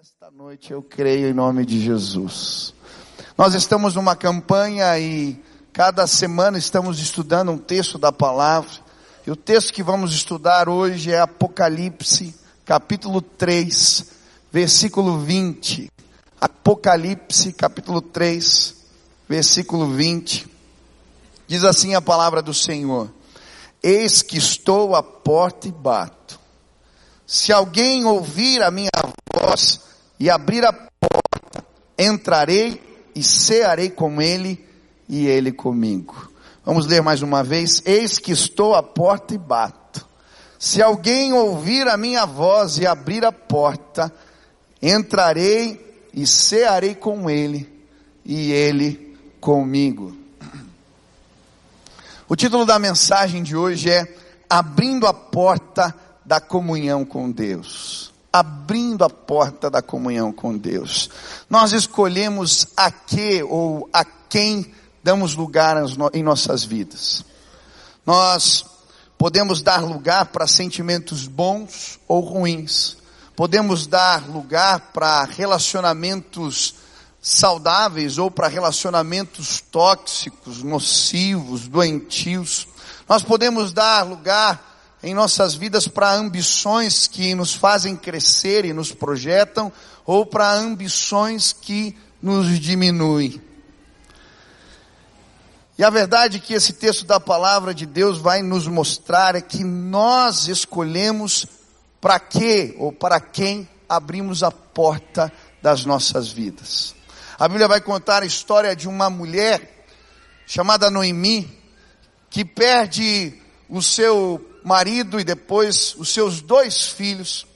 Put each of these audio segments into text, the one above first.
Esta noite eu creio em nome de Jesus. Nós estamos numa campanha e cada semana estamos estudando um texto da palavra. E o texto que vamos estudar hoje é Apocalipse, capítulo 3, versículo 20. Apocalipse, capítulo 3, versículo 20. Diz assim a palavra do Senhor: Eis que estou à porta e bato. Se alguém ouvir a minha voz e abrir a porta, entrarei e cearei com ele e ele comigo. Vamos ler mais uma vez. Eis que estou à porta e bato. Se alguém ouvir a minha voz e abrir a porta, entrarei e cearei com ele e ele comigo. O título da mensagem de hoje é Abrindo a Porta da Comunhão com Deus. Abrindo a porta da comunhão com Deus. Nós escolhemos a que ou a quem damos lugar em nossas vidas. Nós podemos dar lugar para sentimentos bons ou ruins. Podemos dar lugar para relacionamentos saudáveis ou para relacionamentos tóxicos, nocivos, doentios. Nós podemos dar lugar em nossas vidas para ambições que nos fazem crescer e nos projetam ou para ambições que nos diminuem. E a verdade que esse texto da palavra de Deus vai nos mostrar é que nós escolhemos para que ou para quem abrimos a porta das nossas vidas. A Bíblia vai contar a história de uma mulher chamada Noemi, que perde o seu marido e depois os seus dois filhos,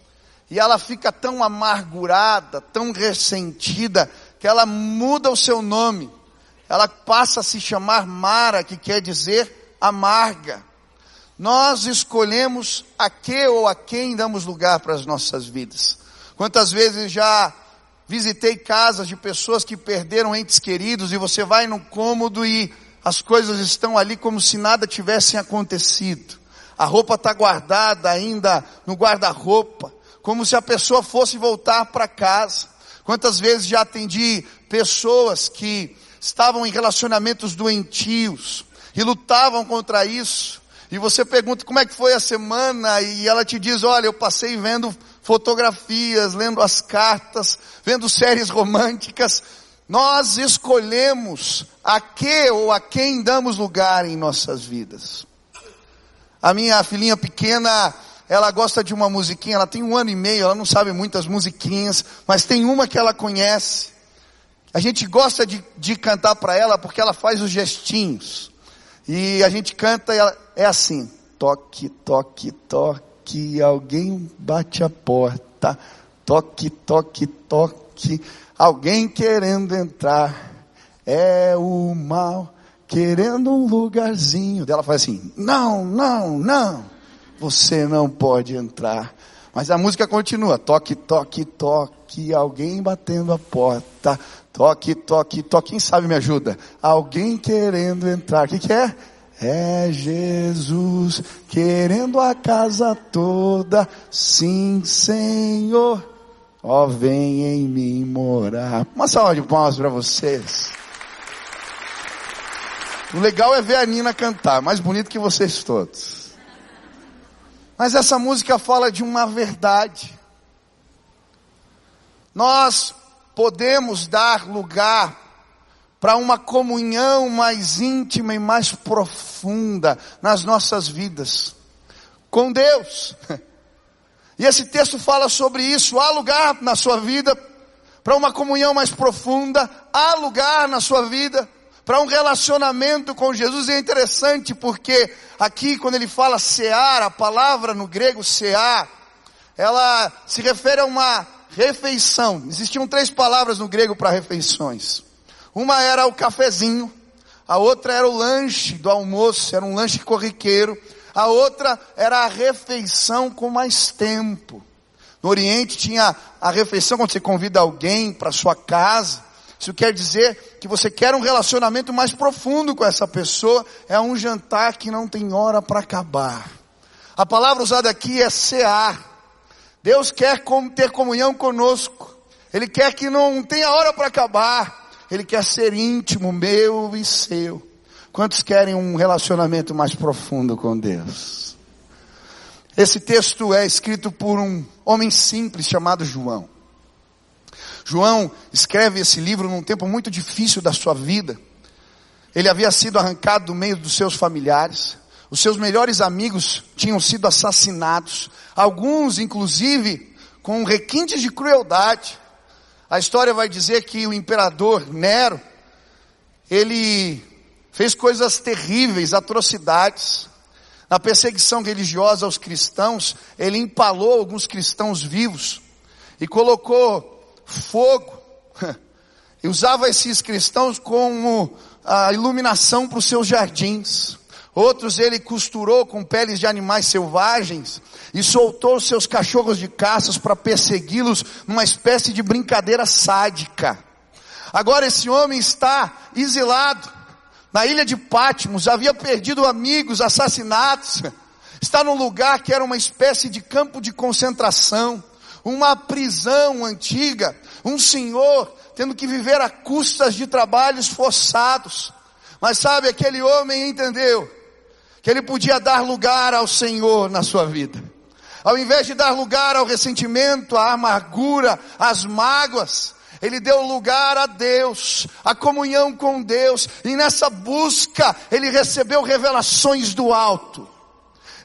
e ela fica tão amargurada, tão ressentida, que ela muda o seu nome. Ela passa a se chamar Mara, que quer dizer amarga. Nós escolhemos a que ou a quem damos lugar para as nossas vidas. Quantas vezes já visitei casas de pessoas que perderam entes queridos e você vai no cômodo e as coisas estão ali como se nada tivesse acontecido. A roupa está guardada ainda no guarda-roupa, como se a pessoa fosse voltar para casa. Quantas vezes já atendi pessoas que estavam em relacionamentos doentios e lutavam contra isso. E você pergunta como é que foi a semana e ela te diz, olha, eu passei vendo fotografias, lendo as cartas, vendo séries românticas. Nós escolhemos a que ou a quem damos lugar em nossas vidas. A minha filhinha pequena, ela gosta de uma musiquinha, ela tem um ano e meio, ela não sabe muitas musiquinhas, mas tem uma que ela conhece. A gente gosta de, de cantar para ela porque ela faz os gestinhos. E a gente canta e ela, é assim: toque, toque, toque que alguém bate a porta, toque, toque, toque, alguém querendo entrar, é o mal querendo um lugarzinho. Ela faz assim: não, não, não, você não pode entrar. Mas a música continua: toque, toque, toque, alguém batendo a porta, toque, toque, toque. Quem sabe me ajuda? Alguém querendo entrar. O que, que é? É Jesus querendo a casa toda, sim, Senhor. Ó, oh, vem em mim morar. Uma salva de palmas para vocês. O legal é ver a Nina cantar, mais bonito que vocês todos. Mas essa música fala de uma verdade. Nós podemos dar lugar para uma comunhão mais íntima e mais profunda nas nossas vidas com Deus. E esse texto fala sobre isso. Há lugar na sua vida para uma comunhão mais profunda, há lugar na sua vida para um relacionamento com Jesus. E é interessante porque aqui quando ele fala cear, a palavra no grego cear, ela se refere a uma refeição. Existiam três palavras no grego para refeições. Uma era o cafezinho, a outra era o lanche do almoço, era um lanche corriqueiro. A outra era a refeição com mais tempo. No Oriente tinha a refeição quando você convida alguém para sua casa. Isso quer dizer que você quer um relacionamento mais profundo com essa pessoa. É um jantar que não tem hora para acabar. A palavra usada aqui é cear. Deus quer ter comunhão conosco. Ele quer que não tenha hora para acabar. Ele quer ser íntimo, meu e seu. Quantos querem um relacionamento mais profundo com Deus? Esse texto é escrito por um homem simples chamado João. João escreve esse livro num tempo muito difícil da sua vida. Ele havia sido arrancado do meio dos seus familiares. Os seus melhores amigos tinham sido assassinados. Alguns, inclusive, com requintes de crueldade. A história vai dizer que o imperador Nero, ele fez coisas terríveis, atrocidades. Na perseguição religiosa aos cristãos, ele empalou alguns cristãos vivos e colocou fogo e usava esses cristãos como a iluminação para os seus jardins. Outros ele costurou com peles de animais selvagens e soltou seus cachorros de caças para persegui-los numa espécie de brincadeira sádica. Agora esse homem está exilado na ilha de Patmos, havia perdido amigos, assassinatos, está num lugar que era uma espécie de campo de concentração, uma prisão antiga, um senhor tendo que viver a custas de trabalhos forçados. Mas sabe, aquele homem entendeu que ele podia dar lugar ao Senhor na sua vida. Ao invés de dar lugar ao ressentimento, à amargura, às mágoas, ele deu lugar a Deus, a comunhão com Deus, e nessa busca ele recebeu revelações do alto,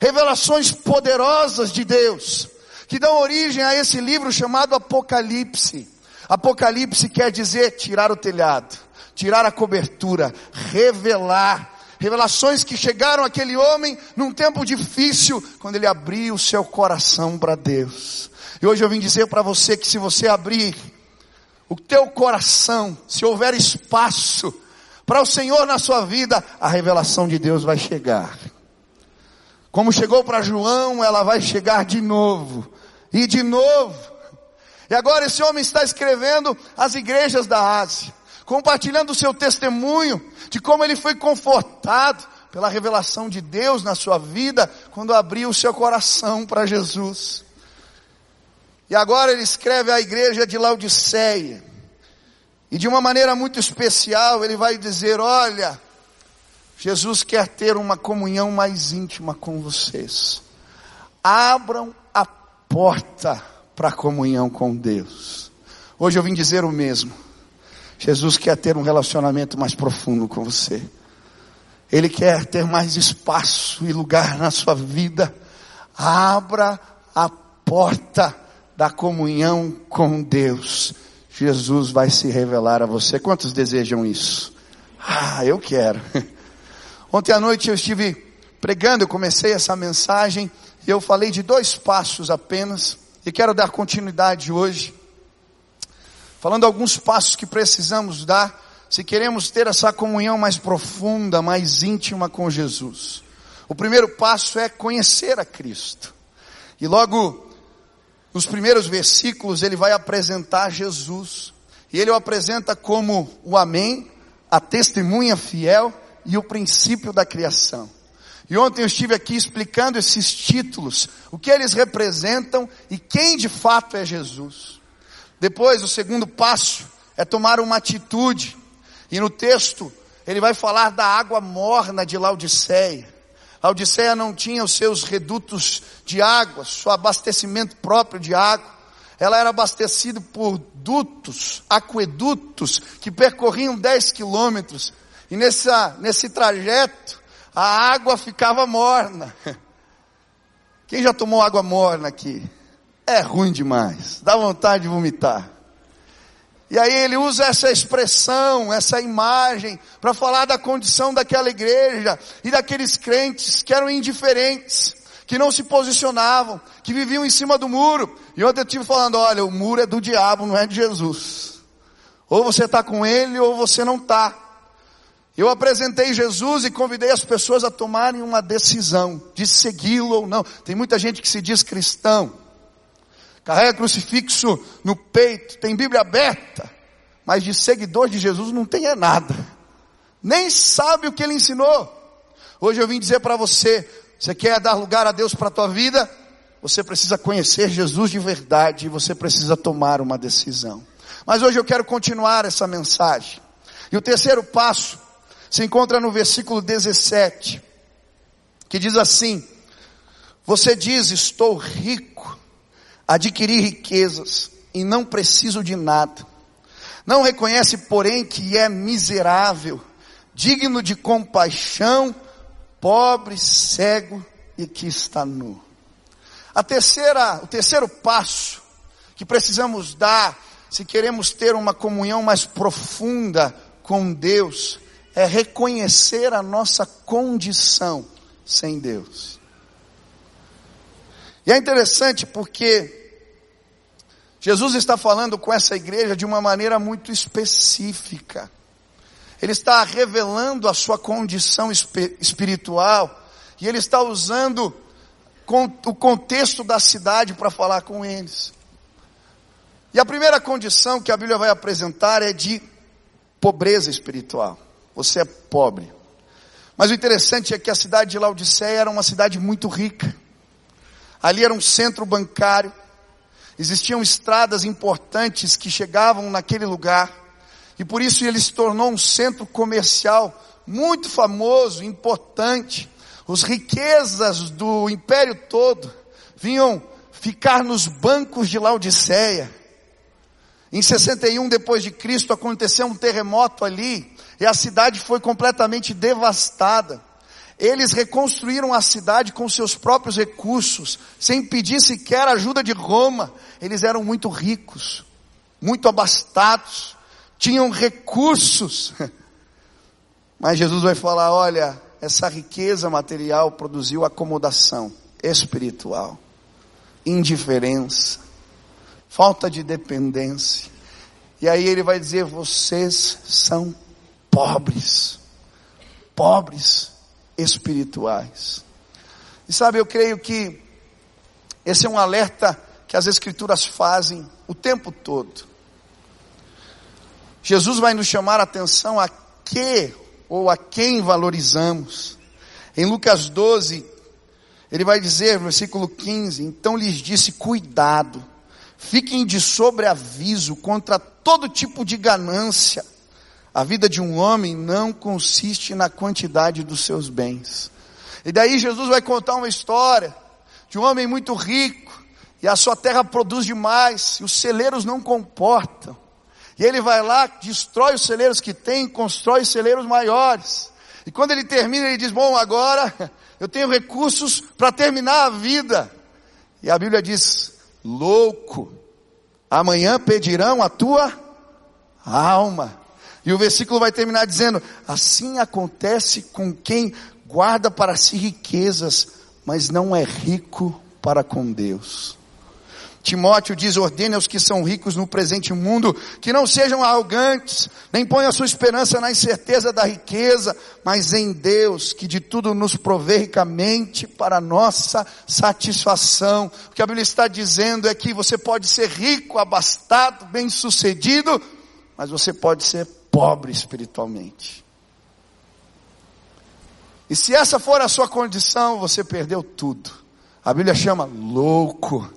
revelações poderosas de Deus, que dão origem a esse livro chamado Apocalipse. Apocalipse quer dizer tirar o telhado, tirar a cobertura, revelar. Revelações que chegaram àquele homem num tempo difícil, quando ele abriu o seu coração para Deus. E hoje eu vim dizer para você que se você abrir o teu coração, se houver espaço para o Senhor na sua vida, a revelação de Deus vai chegar. Como chegou para João, ela vai chegar de novo, e de novo. E agora esse homem está escrevendo às igrejas da Ásia, compartilhando o seu testemunho de como ele foi confortado pela revelação de Deus na sua vida, quando abriu o seu coração para Jesus. E agora ele escreve à igreja de Laodiceia. E de uma maneira muito especial, ele vai dizer: Olha, Jesus quer ter uma comunhão mais íntima com vocês. Abram porta para a comunhão com Deus. Hoje eu vim dizer o mesmo. Jesus quer ter um relacionamento mais profundo com você. Ele quer ter mais espaço e lugar na sua vida. Abra a porta da comunhão com Deus, Jesus vai se revelar a você. Quantos desejam isso? Ah, eu quero. Ontem à noite eu estive pregando, eu comecei essa mensagem eu falei de dois passos apenas e quero dar continuidade hoje, falando alguns passos que precisamos dar se queremos ter essa comunhão mais profunda, mais íntima com Jesus. O primeiro passo é conhecer a Cristo. E logo nos primeiros versículos ele vai apresentar Jesus. E ele o apresenta como o Amém, a testemunha fiel e o princípio da criação. E ontem eu estive aqui explicando esses títulos, o que eles representam e quem de fato é Jesus. Depois, o segundo passo é tomar uma atitude. E no texto, ele vai falar da água morna de Laodiceia. A Odisseia não tinha os seus redutos de água, seu abastecimento próprio de água. Ela era abastecida por dutos, aquedutos, que percorriam 10 quilômetros. E nessa, nesse trajeto, a água ficava morna. Quem já tomou água morna aqui? É ruim demais, dá vontade de vomitar. E aí ele usa essa expressão, essa imagem, para falar da condição daquela igreja e daqueles crentes que eram indiferentes, que não se posicionavam, que viviam em cima do muro. E ontem eu estive falando, olha, o muro é do diabo, não é de Jesus. Ou você está com ele ou você não está. Eu apresentei Jesus e convidei as pessoas a tomarem uma decisão de segui-lo ou não. Tem muita gente que se diz cristão, carrega crucifixo no peito, tem Bíblia aberta, mas de seguidor de Jesus não tem é nada, nem sabe o que ele ensinou. Hoje eu vim dizer para você, você quer dar lugar a Deus para a tua vida? Você precisa conhecer Jesus de verdade e você precisa tomar uma decisão. Mas hoje eu quero continuar essa mensagem. E o terceiro passo se encontra no versículo 17, que diz assim: Você diz, estou rico, adquiri riquezas e não preciso de nada. Não reconhece, porém, que é miserável, digno de compaixão, pobre, cego e que está nu. A terceira, o terceiro passo que precisamos dar se queremos ter uma comunhão mais profunda com Deus é reconhecer a nossa condição sem Deus. E é interessante porque Jesus está falando com essa igreja de uma maneira muito específica. Ele está revelando a sua condição espiritual e ele está usando o contexto da cidade para falar com eles. E a primeira condição que a Bíblia vai apresentar é de pobreza espiritual. Você é pobre. Mas o interessante é que a cidade de Laodiceia era uma cidade muito rica. Ali era um centro bancário. Existiam estradas importantes que chegavam naquele lugar. E por isso ele se tornou um centro comercial muito famoso, importante. Os riquezas do império todo vinham ficar nos bancos de Laodiceia. Em 61 depois de Cristo aconteceu um terremoto ali e a cidade foi completamente devastada. Eles reconstruíram a cidade com seus próprios recursos, sem pedir sequer ajuda de Roma. Eles eram muito ricos, muito abastados, tinham recursos. Mas Jesus vai falar: olha, essa riqueza material produziu acomodação espiritual, indiferença, falta de dependência. E aí ele vai dizer: vocês são pobres, pobres espirituais. E sabe, eu creio que esse é um alerta que as Escrituras fazem o tempo todo. Jesus vai nos chamar a atenção a que ou a quem valorizamos. Em Lucas 12, ele vai dizer, versículo 15: Então lhes disse: Cuidado, fiquem de sobreaviso contra todo tipo de ganância. A vida de um homem não consiste na quantidade dos seus bens. E daí Jesus vai contar uma história de um homem muito rico, e a sua terra produz demais, e os celeiros não comportam. E ele vai lá, destrói os celeiros que tem, constrói celeiros maiores. E quando ele termina, ele diz: Bom, agora eu tenho recursos para terminar a vida. E a Bíblia diz: Louco, amanhã pedirão a tua alma. E o versículo vai terminar dizendo: Assim acontece com quem guarda para si riquezas, mas não é rico para com Deus. Timóteo diz: ordene aos que são ricos no presente mundo que não sejam arrogantes, nem ponham a sua esperança na incerteza da riqueza, mas em Deus, que de tudo nos provê ricamente para nossa satisfação. O que a Bíblia está dizendo é que você pode ser rico, abastado, bem sucedido, mas você pode ser pobre espiritualmente. E se essa for a sua condição, você perdeu tudo. A Bíblia chama louco.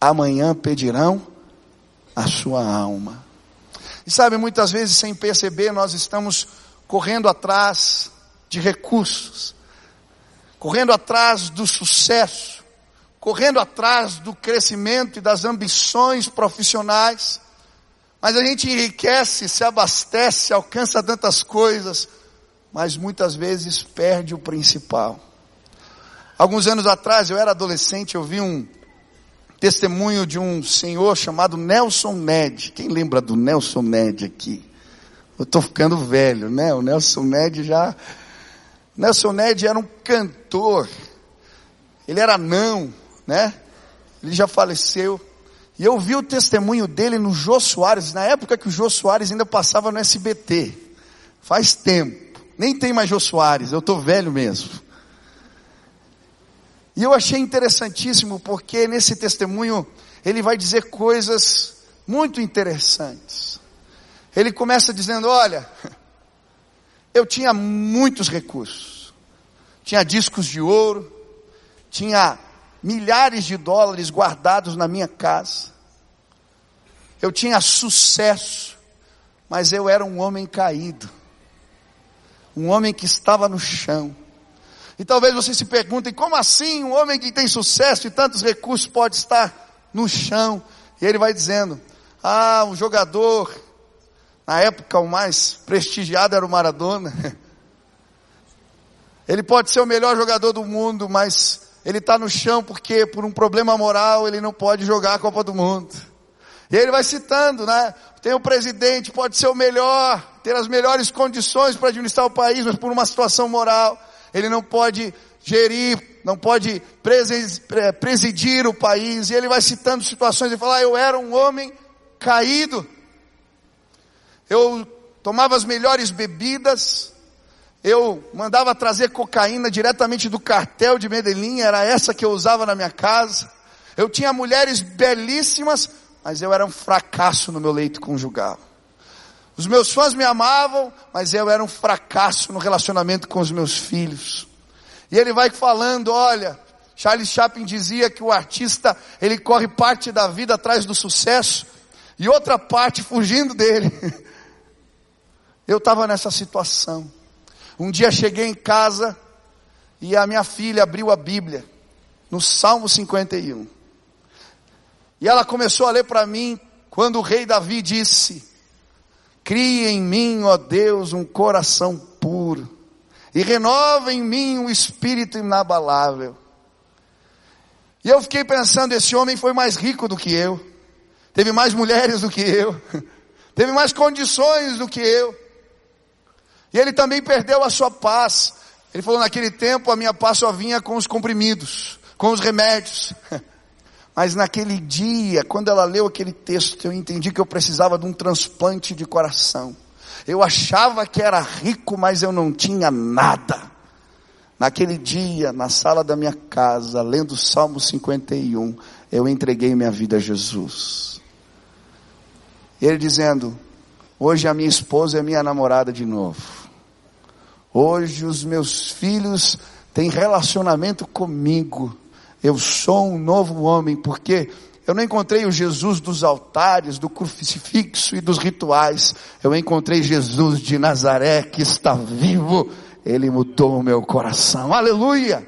Amanhã pedirão a sua alma. E sabe, muitas vezes sem perceber, nós estamos correndo atrás de recursos, correndo atrás do sucesso, correndo atrás do crescimento e das ambições profissionais, mas a gente enriquece, se abastece, alcança tantas coisas, mas muitas vezes perde o principal. Alguns anos atrás, eu era adolescente, eu vi um testemunho de um senhor chamado Nelson Ned. Quem lembra do Nelson Ned aqui? Eu estou ficando velho, né? O Nelson Ned já. Nelson Ned era um cantor. Ele era não, né? Ele já faleceu. E eu vi o testemunho dele no Jô Soares, na época que o Jô Soares ainda passava no SBT. Faz tempo. Nem tem mais Jô Soares, eu estou velho mesmo. E eu achei interessantíssimo porque nesse testemunho ele vai dizer coisas muito interessantes. Ele começa dizendo: Olha, eu tinha muitos recursos, tinha discos de ouro, tinha milhares de dólares guardados na minha casa. eu tinha sucesso, mas eu era um homem caído, um homem que estava no chão. E talvez você se pergunte, como assim um homem que tem sucesso e tantos recursos pode estar no chão? E ele vai dizendo, ah, um jogador, na época o mais prestigiado era o Maradona. Ele pode ser o melhor jogador do mundo, mas ele está no chão porque por um problema moral ele não pode jogar a Copa do Mundo. E ele vai citando, né? Tem o presidente, pode ser o melhor, ter as melhores condições para administrar o país, mas por uma situação moral, ele não pode gerir, não pode presidir o país. E ele vai citando situações e fala: ah, eu era um homem caído. Eu tomava as melhores bebidas, eu mandava trazer cocaína diretamente do cartel de Medellín, era essa que eu usava na minha casa. Eu tinha mulheres belíssimas, mas eu era um fracasso no meu leito conjugal. Os meus fãs me amavam, mas eu era um fracasso no relacionamento com os meus filhos. E ele vai falando, olha, Charles Chaplin dizia que o artista, ele corre parte da vida atrás do sucesso e outra parte fugindo dele. Eu estava nessa situação. Um dia cheguei em casa e a minha filha abriu a Bíblia no Salmo 51. E ela começou a ler para mim quando o rei Davi disse: Crie em mim, ó Deus, um coração puro e renova em mim um espírito inabalável. E eu fiquei pensando, esse homem foi mais rico do que eu, teve mais mulheres do que eu, teve mais condições do que eu. E ele também perdeu a sua paz. Ele falou: naquele tempo a minha paz só vinha com os comprimidos, com os remédios. Mas naquele dia, quando ela leu aquele texto, eu entendi que eu precisava de um transplante de coração. Eu achava que era rico, mas eu não tinha nada. Naquele dia, na sala da minha casa, lendo o Salmo 51, eu entreguei minha vida a Jesus. Ele dizendo: Hoje a minha esposa é minha namorada de novo. Hoje os meus filhos têm relacionamento comigo. Eu sou um novo homem porque eu não encontrei o Jesus dos altares, do crucifixo e dos rituais. Eu encontrei Jesus de Nazaré que está vivo. Ele mudou o meu coração. Aleluia!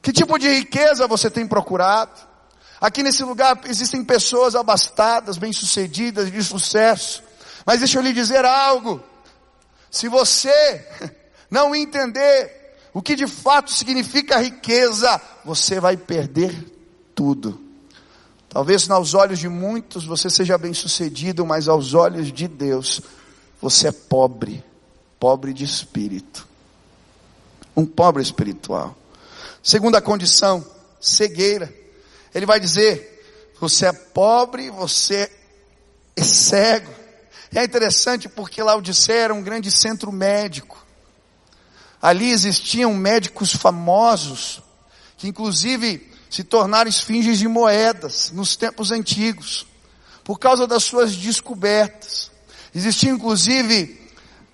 Que tipo de riqueza você tem procurado? Aqui nesse lugar existem pessoas abastadas, bem-sucedidas, de sucesso. Mas deixa eu lhe dizer algo. Se você não entender o que de fato significa riqueza, você vai perder tudo. Talvez aos olhos de muitos você seja bem sucedido, mas aos olhos de Deus você é pobre, pobre de espírito. Um pobre espiritual. Segunda condição, cegueira. Ele vai dizer: você é pobre, você é cego. É interessante porque Laodicea era um grande centro médico. Ali existiam médicos famosos, que inclusive se tornaram esfinges de moedas nos tempos antigos, por causa das suas descobertas. Existiam inclusive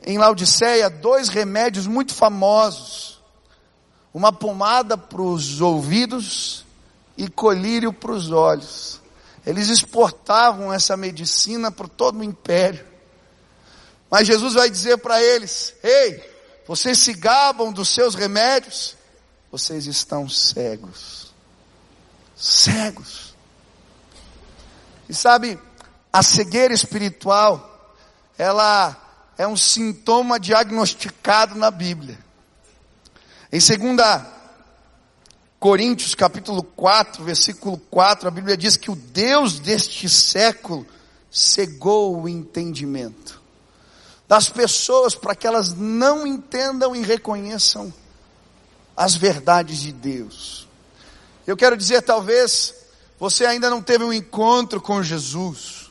em Laodiceia dois remédios muito famosos: uma pomada para os ouvidos e colírio para os olhos. Eles exportavam essa medicina por todo o império. Mas Jesus vai dizer para eles: Ei, vocês se gabam dos seus remédios, vocês estão cegos. Cegos. E sabe, a cegueira espiritual, ela é um sintoma diagnosticado na Bíblia. Em segunda Coríntios capítulo 4, versículo 4, a Bíblia diz que o Deus deste século cegou o entendimento das pessoas para que elas não entendam e reconheçam as verdades de Deus. Eu quero dizer, talvez você ainda não teve um encontro com Jesus.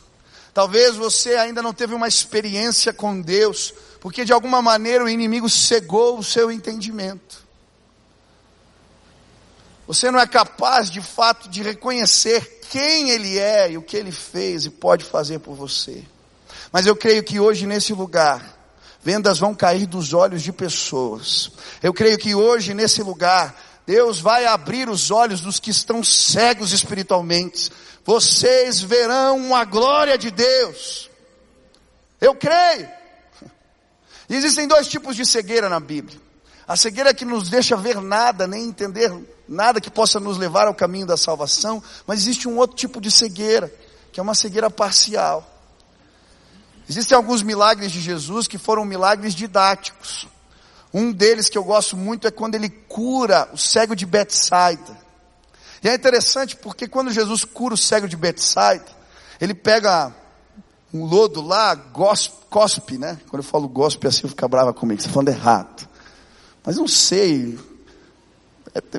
Talvez você ainda não teve uma experiência com Deus, porque de alguma maneira o inimigo cegou o seu entendimento. Você não é capaz de fato de reconhecer quem Ele é e o que Ele fez e pode fazer por você. Mas eu creio que hoje nesse lugar, vendas vão cair dos olhos de pessoas. Eu creio que hoje nesse lugar, Deus vai abrir os olhos dos que estão cegos espiritualmente. Vocês verão a glória de Deus. Eu creio. Existem dois tipos de cegueira na Bíblia. A cegueira que nos deixa ver nada, nem entender nada que possa nos levar ao caminho da salvação, mas existe um outro tipo de cegueira, que é uma cegueira parcial. Existem alguns milagres de Jesus que foram milagres didáticos. Um deles que eu gosto muito é quando ele cura o cego de Betsaida. E é interessante porque quando Jesus cura o cego de Betsaida, ele pega um lodo lá, cospe, né? Quando eu falo gospe assim, fica brava comigo, você tá falando errado. Mas não sei.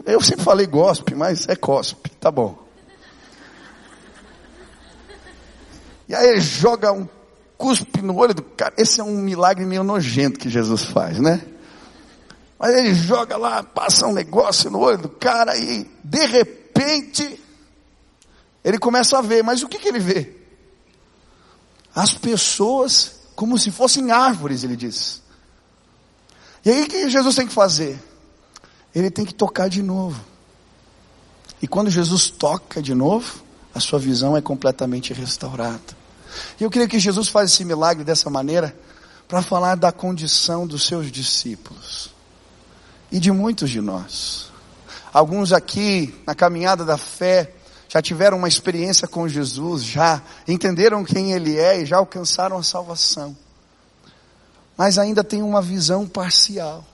Eu sempre falei gospe, mas é cospe, tá bom. E aí ele joga um cuspe no olho do cara. Esse é um milagre meio nojento que Jesus faz, né? Mas ele joga lá, passa um negócio no olho do cara e de repente ele começa a ver. Mas o que, que ele vê? As pessoas como se fossem árvores, ele diz. E aí o que Jesus tem que fazer? Ele tem que tocar de novo. E quando Jesus toca de novo, a sua visão é completamente restaurada. E eu queria que Jesus faça esse milagre dessa maneira para falar da condição dos seus discípulos e de muitos de nós. Alguns aqui, na caminhada da fé, já tiveram uma experiência com Jesus, já entenderam quem Ele é e já alcançaram a salvação. Mas ainda tem uma visão parcial.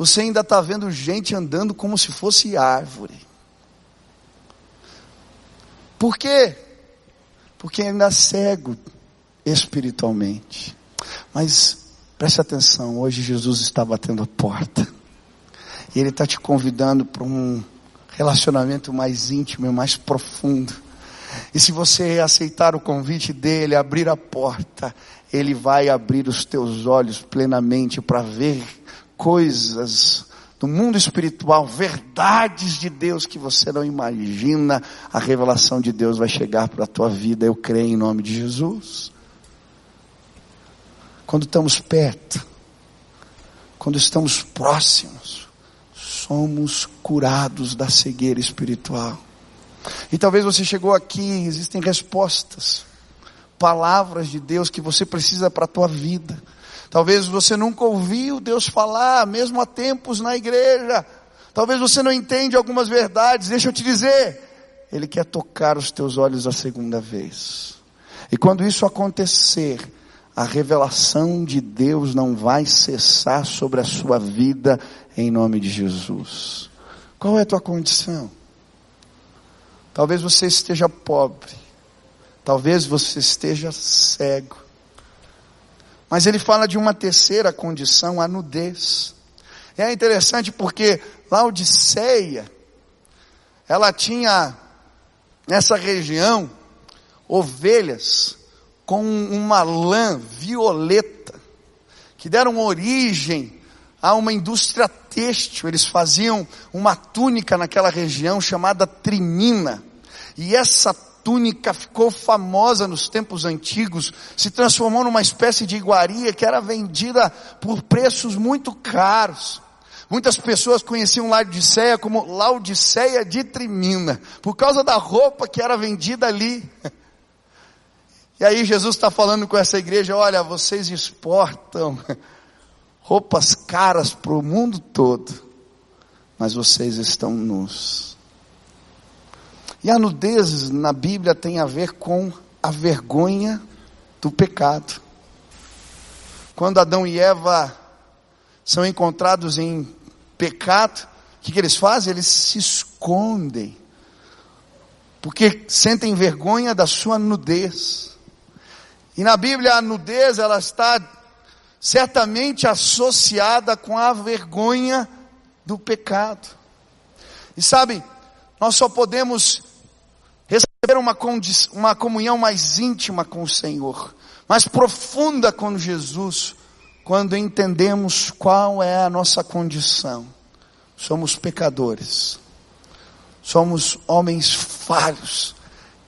Você ainda está vendo gente andando como se fosse árvore. Por quê? Porque ainda é cego espiritualmente. Mas preste atenção, hoje Jesus está batendo a porta. E Ele está te convidando para um relacionamento mais íntimo e mais profundo. E se você aceitar o convite dele, abrir a porta, ele vai abrir os teus olhos plenamente para ver coisas do mundo espiritual, verdades de Deus que você não imagina. A revelação de Deus vai chegar para a tua vida, eu creio em nome de Jesus. Quando estamos perto, quando estamos próximos, somos curados da cegueira espiritual. E talvez você chegou aqui, existem respostas, palavras de Deus que você precisa para a tua vida. Talvez você nunca ouviu Deus falar, mesmo há tempos na igreja. Talvez você não entende algumas verdades. Deixa eu te dizer, Ele quer tocar os teus olhos a segunda vez. E quando isso acontecer, a revelação de Deus não vai cessar sobre a sua vida em nome de Jesus. Qual é a tua condição? Talvez você esteja pobre, talvez você esteja cego. Mas ele fala de uma terceira condição, a nudez. É interessante porque Laodiceia, ela tinha nessa região ovelhas com uma lã violeta, que deram origem a uma indústria têxtil. Eles faziam uma túnica naquela região chamada trimina. E essa túnica ficou famosa nos tempos antigos, se transformou numa espécie de iguaria que era vendida por preços muito caros. Muitas pessoas conheciam Laodiceia como Laodiceia de Trimina, por causa da roupa que era vendida ali. E aí Jesus está falando com essa igreja, olha, vocês exportam roupas caras para o mundo todo, mas vocês estão nus. E a nudez na Bíblia tem a ver com a vergonha do pecado. Quando Adão e Eva são encontrados em pecado, o que, que eles fazem? Eles se escondem, porque sentem vergonha da sua nudez. E na Bíblia a nudez ela está certamente associada com a vergonha do pecado. E sabe, nós só podemos receber uma, uma comunhão mais íntima com o Senhor, mais profunda com Jesus, quando entendemos qual é a nossa condição. Somos pecadores, somos homens falhos,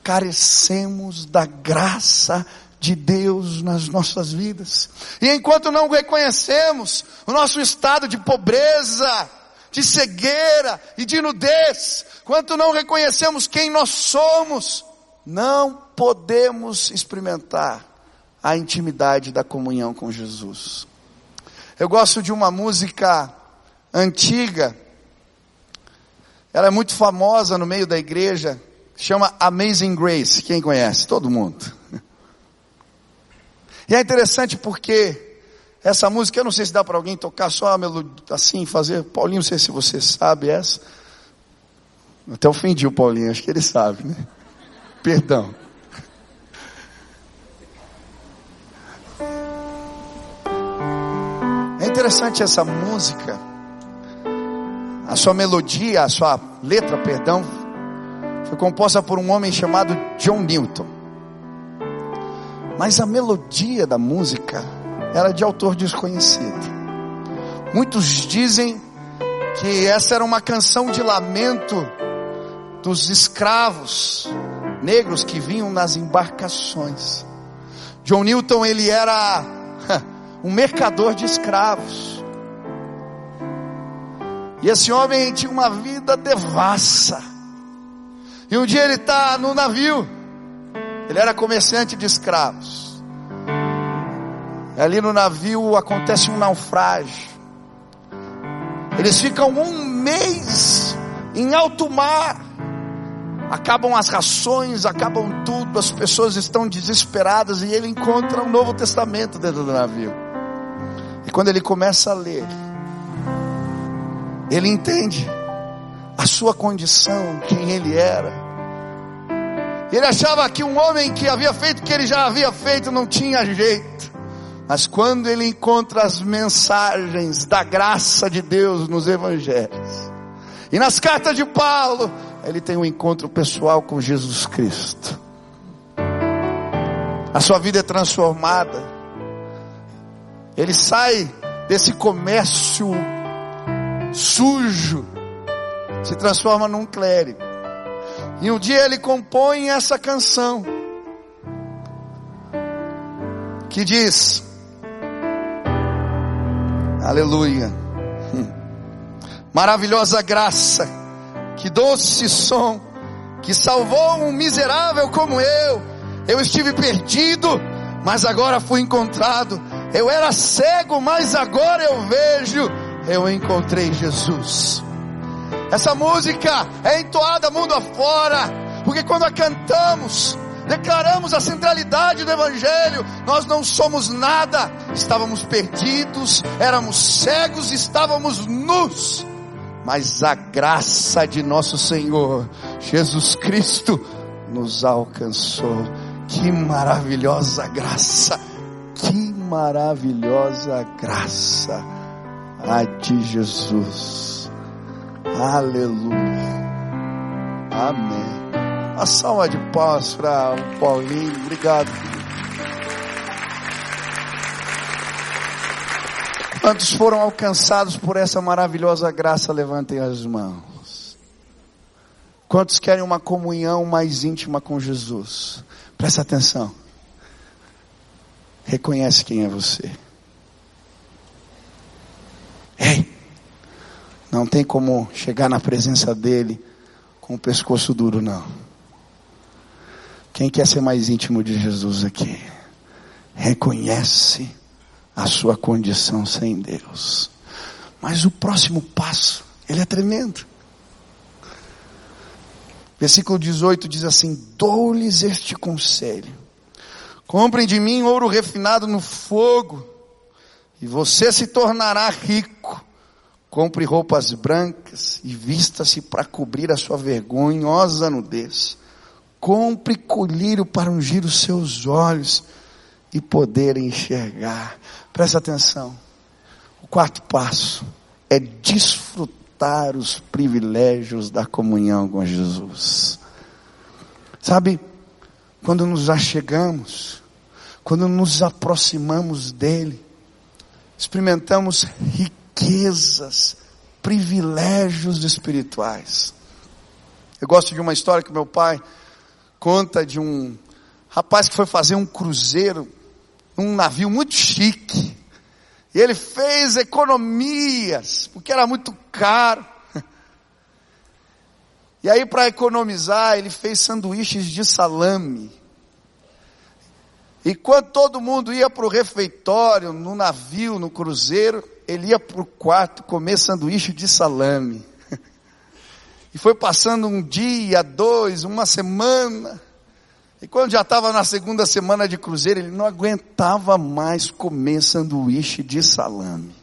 carecemos da graça de Deus nas nossas vidas. E enquanto não reconhecemos o nosso estado de pobreza, de cegueira e de nudez, quanto não reconhecemos quem nós somos, não podemos experimentar a intimidade da comunhão com Jesus. Eu gosto de uma música antiga, ela é muito famosa no meio da igreja, chama Amazing Grace. Quem conhece? Todo mundo. E é interessante porque essa música, eu não sei se dá para alguém tocar só a melodia, assim, fazer. Paulinho, não sei se você sabe essa. Até ofendi o Paulinho, acho que ele sabe, né? Perdão. É interessante essa música. A sua melodia, a sua letra, perdão, foi composta por um homem chamado John Newton. Mas a melodia da música era de autor desconhecido. Muitos dizem que essa era uma canção de lamento dos escravos negros que vinham nas embarcações. John Newton ele era um mercador de escravos. E esse homem tinha uma vida devassa. E um dia ele está no navio. Ele era comerciante de escravos. Ali no navio acontece um naufrágio. Eles ficam um mês em alto mar. Acabam as rações, acabam tudo, as pessoas estão desesperadas e ele encontra um Novo Testamento dentro do navio. E quando ele começa a ler, ele entende a sua condição, quem ele era. Ele achava que um homem que havia feito o que ele já havia feito não tinha jeito. Mas quando ele encontra as mensagens da graça de Deus nos evangelhos, e nas cartas de Paulo, ele tem um encontro pessoal com Jesus Cristo. A sua vida é transformada. Ele sai desse comércio sujo, se transforma num clérigo. E um dia ele compõe essa canção que diz: Aleluia. Hum. Maravilhosa graça, que doce som, que salvou um miserável como eu. Eu estive perdido, mas agora fui encontrado. Eu era cego, mas agora eu vejo. Eu encontrei Jesus. Essa música é entoada mundo afora, porque quando a cantamos, declaramos a centralidade do Evangelho. Nós não somos nada, estávamos perdidos, éramos cegos, estávamos nus. Mas a graça de nosso Senhor Jesus Cristo nos alcançou. Que maravilhosa graça! Que maravilhosa graça a de Jesus. Aleluia. Amém. A salva de paz para o Paulinho. Obrigado. Quantos foram alcançados por essa maravilhosa graça, levantem as mãos. Quantos querem uma comunhão mais íntima com Jesus? Presta atenção. Reconhece quem é você. Ei, não tem como chegar na presença dele com o pescoço duro, não. Quem quer ser mais íntimo de Jesus aqui? Reconhece a sua condição sem Deus. Mas o próximo passo, ele é tremendo. Versículo 18 diz assim: Dou-lhes este conselho. Comprem de mim ouro refinado no fogo, e você se tornará rico. Compre roupas brancas e vista-se para cobrir a sua vergonhosa nudez. Compre colírio para ungir os seus olhos e poder enxergar. Presta atenção. O quarto passo é desfrutar os privilégios da comunhão com Jesus. Sabe, quando nos achegamos, quando nos aproximamos dele, experimentamos riquezas, privilégios espirituais. Eu gosto de uma história que meu pai conta de um rapaz que foi fazer um cruzeiro num navio muito chique. E ele fez economias, porque era muito caro. E aí, para economizar, ele fez sanduíches de salame. E quando todo mundo ia para o refeitório, no navio, no cruzeiro, ele ia para o quarto comer sanduíche de salame. E foi passando um dia, dois, uma semana. E quando já estava na segunda semana de cruzeiro, ele não aguentava mais comer sanduíche de salame.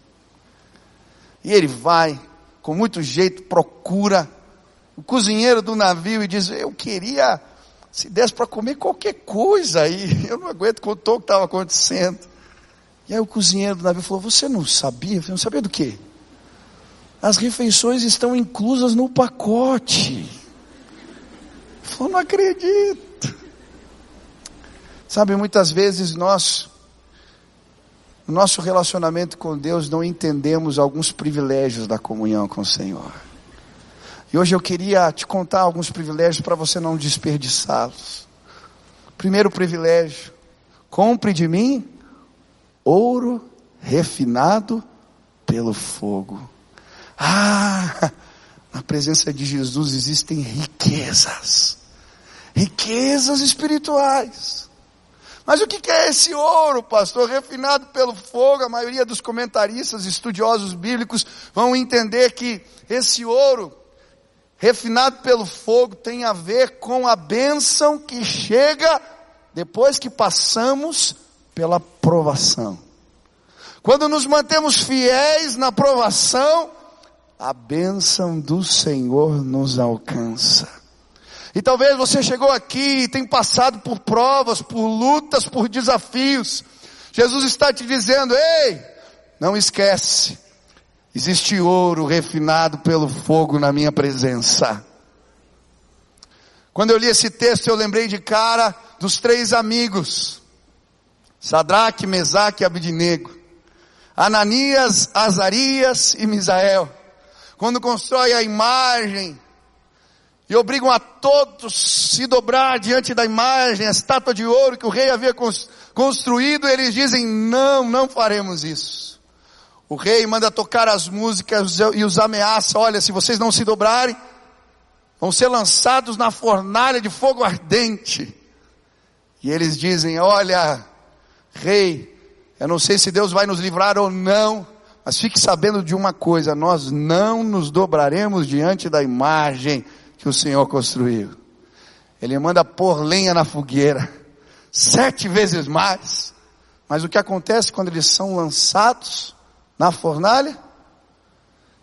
E ele vai, com muito jeito, procura o cozinheiro do navio e diz: Eu queria, se desse para comer qualquer coisa aí, eu não aguento contar o que estava acontecendo. E aí o cozinheiro do navio falou: Você não sabia? Eu falei, não sabia do quê? As refeições estão inclusas no pacote. Falou: Não acredito. Sabe, muitas vezes nós, no nosso relacionamento com Deus, não entendemos alguns privilégios da comunhão com o Senhor. E hoje eu queria te contar alguns privilégios para você não desperdiçá-los. Primeiro privilégio: compre de mim ouro refinado pelo fogo. Ah, na presença de Jesus existem riquezas, riquezas espirituais. Mas o que é esse ouro, pastor? Refinado pelo fogo, a maioria dos comentaristas, estudiosos bíblicos vão entender que esse ouro refinado pelo fogo tem a ver com a bênção que chega depois que passamos pela provação. Quando nos mantemos fiéis na provação, a bênção do Senhor nos alcança. E talvez você chegou aqui e tem passado por provas, por lutas, por desafios. Jesus está te dizendo: ei, não esquece, Existe ouro refinado pelo fogo na minha presença. Quando eu li esse texto, eu lembrei de cara dos três amigos. Sadraque, Mesaque e Abidnego. Ananias, Azarias e Misael. Quando constrói a imagem e obrigam a todos se dobrar diante da imagem, a estátua de ouro que o rei havia construído, eles dizem: não, não faremos isso. O rei manda tocar as músicas e os ameaça: olha, se vocês não se dobrarem, vão ser lançados na fornalha de fogo ardente. E eles dizem: olha, rei, eu não sei se Deus vai nos livrar ou não, mas fique sabendo de uma coisa: nós não nos dobraremos diante da imagem que o Senhor construiu. Ele manda pôr lenha na fogueira, sete vezes mais. Mas o que acontece quando eles são lançados? na fornalha,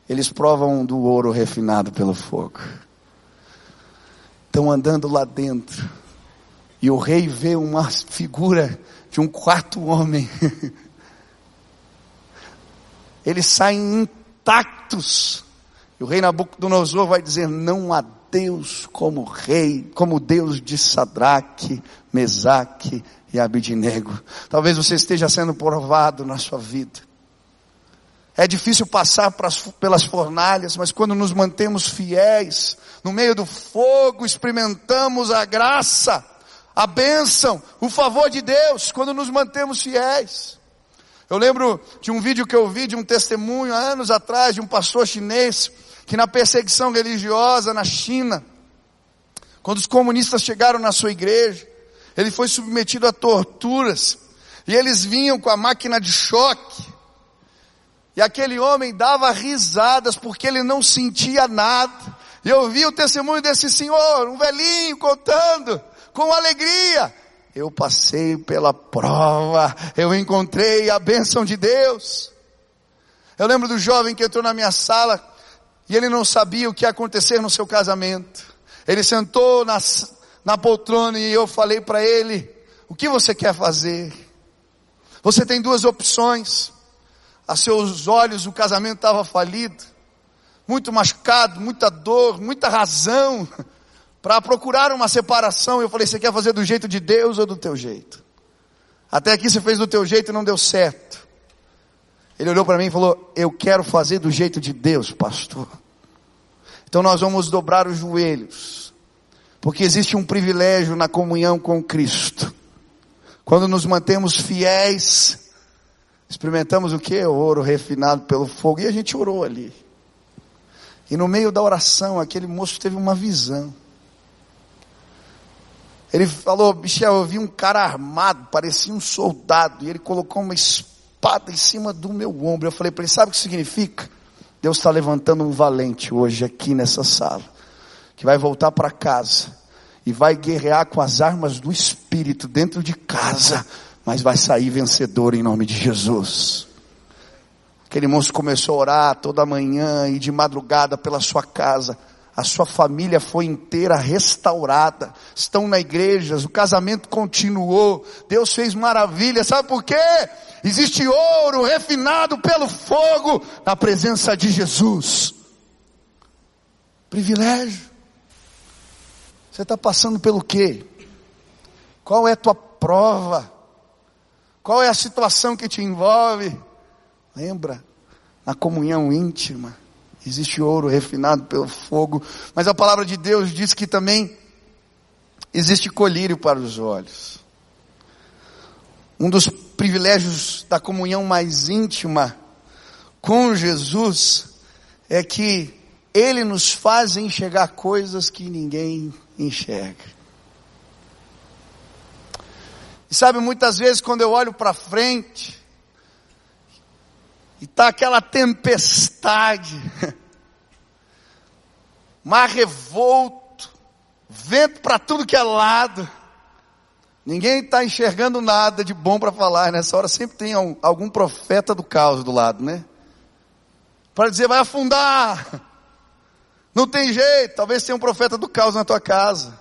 eles provam do ouro refinado pelo fogo. Estão andando lá dentro. E o rei vê uma figura de um quarto homem. Eles saem intactos. E o rei Nabucodonosor vai dizer: Não há Deus como rei, como Deus de Sadraque, Mesaque e Abidnego. Talvez você esteja sendo provado na sua vida. É difícil passar pelas fornalhas, mas quando nos mantemos fiéis, no meio do fogo, experimentamos a graça, a bênção, o favor de Deus, quando nos mantemos fiéis. Eu lembro de um vídeo que eu vi de um testemunho há anos atrás de um pastor chinês que na perseguição religiosa na China, quando os comunistas chegaram na sua igreja, ele foi submetido a torturas e eles vinham com a máquina de choque e aquele homem dava risadas porque ele não sentia nada. E eu vi o testemunho desse senhor, um velhinho contando com alegria. Eu passei pela prova, eu encontrei a bênção de Deus. Eu lembro do jovem que entrou na minha sala e ele não sabia o que ia acontecer no seu casamento. Ele sentou na, na poltrona e eu falei para ele: O que você quer fazer? Você tem duas opções a seus olhos o casamento estava falido, muito machucado, muita dor, muita razão para procurar uma separação. Eu falei: você quer fazer do jeito de Deus ou do teu jeito? Até aqui você fez do teu jeito e não deu certo. Ele olhou para mim e falou: Eu quero fazer do jeito de Deus, pastor. Então nós vamos dobrar os joelhos, porque existe um privilégio na comunhão com Cristo. Quando nos mantemos fiéis Experimentamos o que? Ouro refinado pelo fogo. E a gente orou ali. E no meio da oração, aquele moço teve uma visão. Ele falou, Michel, eu vi um cara armado, parecia um soldado, e ele colocou uma espada em cima do meu ombro. Eu falei para ele, sabe o que significa? Deus está levantando um valente hoje aqui nessa sala, que vai voltar para casa e vai guerrear com as armas do Espírito dentro de casa, mas vai sair vencedor em nome de Jesus. Aquele moço começou a orar toda manhã e de madrugada pela sua casa a sua família foi inteira restaurada, estão na igreja, o casamento continuou, Deus fez maravilha, sabe por quê? Existe ouro refinado pelo fogo na presença de Jesus. Privilégio. Você está passando pelo quê? Qual é a tua prova? Qual é a situação que te envolve? Lembra, na comunhão íntima existe ouro refinado pelo fogo, mas a palavra de Deus diz que também existe colírio para os olhos. Um dos privilégios da comunhão mais íntima com Jesus é que Ele nos faz enxergar coisas que ninguém enxerga. E sabe, muitas vezes quando eu olho para frente, e está aquela tempestade, mar revolto, vento para tudo que é lado. Ninguém está enxergando nada de bom para falar nessa hora. Sempre tem algum profeta do caos do lado, né? Para dizer, vai afundar. Não tem jeito. Talvez tenha um profeta do caos na tua casa.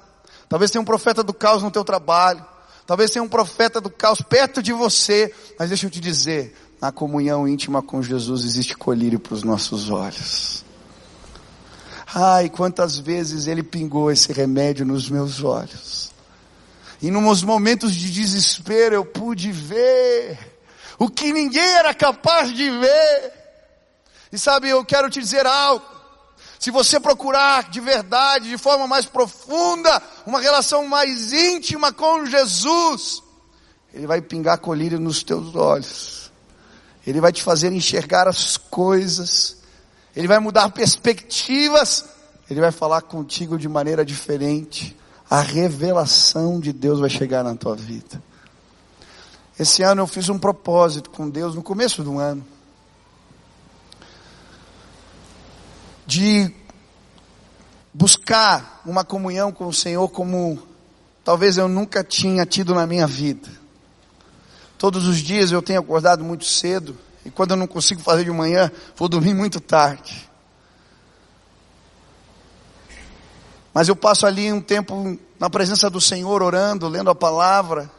Talvez tenha um profeta do caos no teu trabalho. Talvez tenha um profeta do caos perto de você. Mas deixa eu te dizer, na comunhão íntima com Jesus existe colírio para os nossos olhos. Ai, quantas vezes ele pingou esse remédio nos meus olhos. E nos momentos de desespero eu pude ver o que ninguém era capaz de ver. E sabe, eu quero te dizer algo. Se você procurar de verdade, de forma mais profunda, uma relação mais íntima com Jesus, Ele vai pingar colírio nos teus olhos. Ele vai te fazer enxergar as coisas ele vai mudar perspectivas, Ele vai falar contigo de maneira diferente. A revelação de Deus vai chegar na tua vida. Esse ano eu fiz um propósito com Deus no começo do ano. De buscar uma comunhão com o Senhor como talvez eu nunca tinha tido na minha vida. Todos os dias eu tenho acordado muito cedo e quando eu não consigo fazer de manhã, vou dormir muito tarde. Mas eu passo ali um tempo na presença do Senhor, orando, lendo a palavra.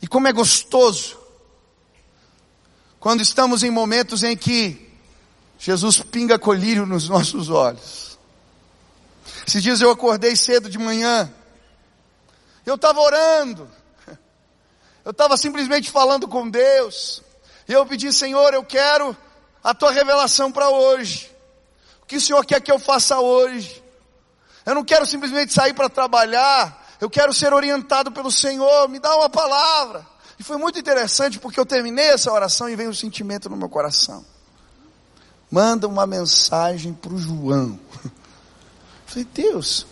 E como é gostoso quando estamos em momentos em que Jesus pinga colírio nos nossos olhos. Esses dias eu acordei cedo de manhã. Eu estava orando. Eu estava simplesmente falando com Deus. E eu pedi, Senhor, eu quero a tua revelação para hoje. O que o Senhor quer que eu faça hoje? Eu não quero simplesmente sair para trabalhar, eu quero ser orientado pelo Senhor, me dá uma palavra. E foi muito interessante porque eu terminei essa oração e veio um sentimento no meu coração. Manda uma mensagem para o João. Eu falei, Deus,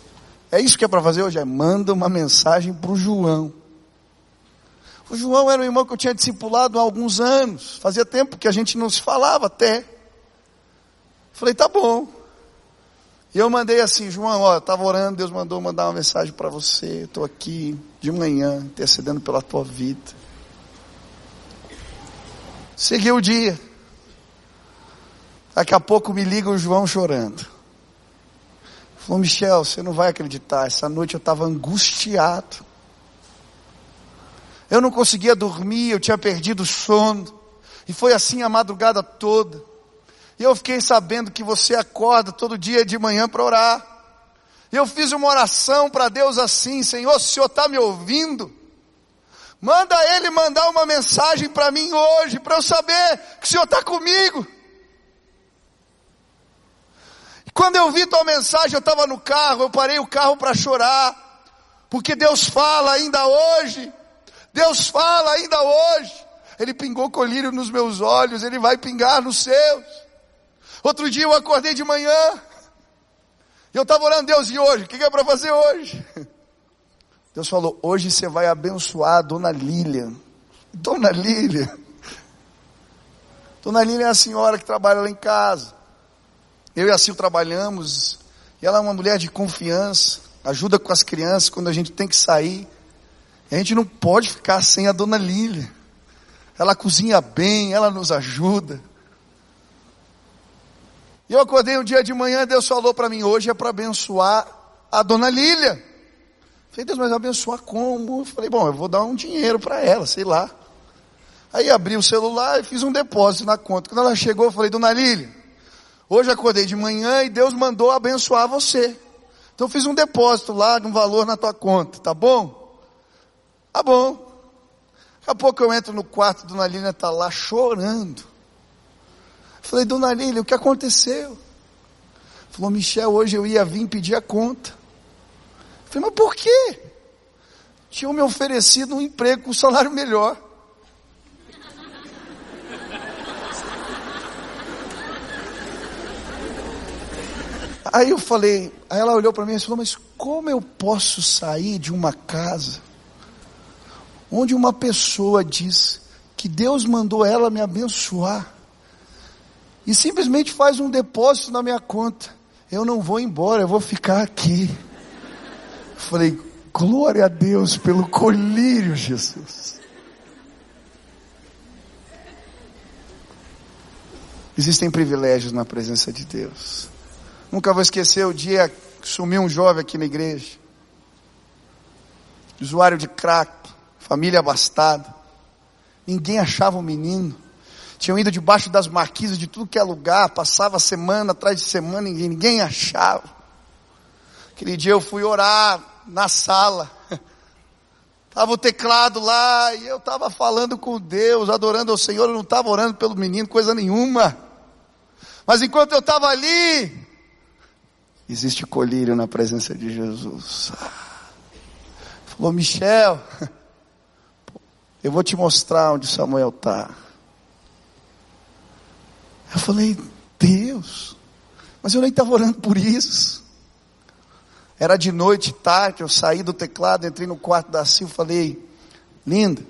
é isso que é para fazer hoje? É manda uma mensagem para o João. O João era um irmão que eu tinha discipulado há alguns anos. Fazia tempo que a gente não se falava até. Falei, tá bom. E eu mandei assim, João, ó, estava orando, Deus mandou mandar uma mensagem para você. Estou aqui de manhã, intercedendo pela tua vida. Segui o dia. Daqui a pouco me liga o João chorando. Falou, Michel, você não vai acreditar. Essa noite eu estava angustiado. Eu não conseguia dormir, eu tinha perdido o sono. E foi assim a madrugada toda. E eu fiquei sabendo que você acorda todo dia de manhã para orar. E eu fiz uma oração para Deus assim: Senhor, se o Senhor está me ouvindo, manda Ele mandar uma mensagem para mim hoje, para eu saber que o Senhor está comigo. E quando eu vi tua mensagem, eu estava no carro, eu parei o carro para chorar, porque Deus fala ainda hoje. Deus fala ainda hoje. ele pingou colírio nos meus olhos, ele vai pingar nos seus. Outro dia eu acordei de manhã, e eu estava orando, Deus, e hoje? O que é para fazer hoje? Deus falou, hoje você vai abençoar a dona Lilian. Dona Lilian. Dona Lilian é a senhora que trabalha lá em casa. Eu e a Sil trabalhamos, e ela é uma mulher de confiança, ajuda com as crianças quando a gente tem que sair. A gente não pode ficar sem a dona Lilian. Ela cozinha bem, ela nos ajuda. E eu acordei um dia de manhã, Deus falou para mim, hoje é para abençoar a dona Lília. Falei, Deus, mas abençoar como? Eu falei, bom, eu vou dar um dinheiro para ela, sei lá. Aí abri o celular e fiz um depósito na conta. Quando ela chegou, eu falei, dona Lília, hoje acordei de manhã e Deus mandou abençoar você. Então fiz um depósito lá um valor na tua conta, tá bom? Tá bom. Daqui a pouco eu entro no quarto, dona Lília está lá chorando. Falei, dona Lília, o que aconteceu? Falou, Michel, hoje eu ia vir pedir a conta. Falei, mas por quê? Tinham me oferecido um emprego com salário melhor. Aí eu falei, aí ela olhou para mim e falou, mas como eu posso sair de uma casa onde uma pessoa diz que Deus mandou ela me abençoar e simplesmente faz um depósito na minha conta. Eu não vou embora, eu vou ficar aqui. Falei, glória a Deus pelo colírio, Jesus. Existem privilégios na presença de Deus. Nunca vou esquecer o dia que sumiu um jovem aqui na igreja. Usuário de crack, família abastada. Ninguém achava o menino. Tinham ido debaixo das marquises de tudo que é lugar, passava semana atrás de semana, ninguém, ninguém achava. Aquele dia eu fui orar na sala. Estava o teclado lá e eu estava falando com Deus, adorando ao Senhor, eu não estava orando pelo menino, coisa nenhuma. Mas enquanto eu estava ali, existe colírio na presença de Jesus. Falou, Michel, eu vou te mostrar onde Samuel está. Eu falei, Deus, mas eu nem estava orando por isso. Era de noite, tarde, eu saí do teclado, entrei no quarto da Silvia, falei, linda,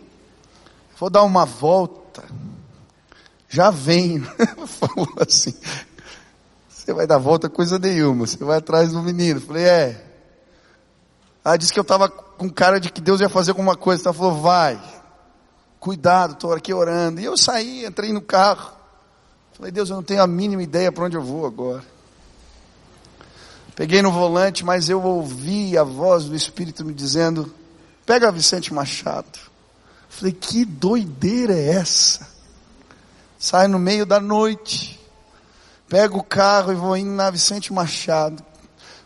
vou dar uma volta, já venho. Falou assim, você vai dar volta coisa nenhuma, você vai atrás do menino. falei, é. Ela disse que eu estava com cara de que Deus ia fazer alguma coisa, ela falou, vai, cuidado, estou aqui orando. E eu saí, entrei no carro, Falei, Deus, eu não tenho a mínima ideia para onde eu vou agora. Peguei no volante, mas eu ouvi a voz do Espírito me dizendo: pega Vicente Machado. Falei, que doideira é essa? Sai no meio da noite, pego o carro e vou indo na Vicente Machado.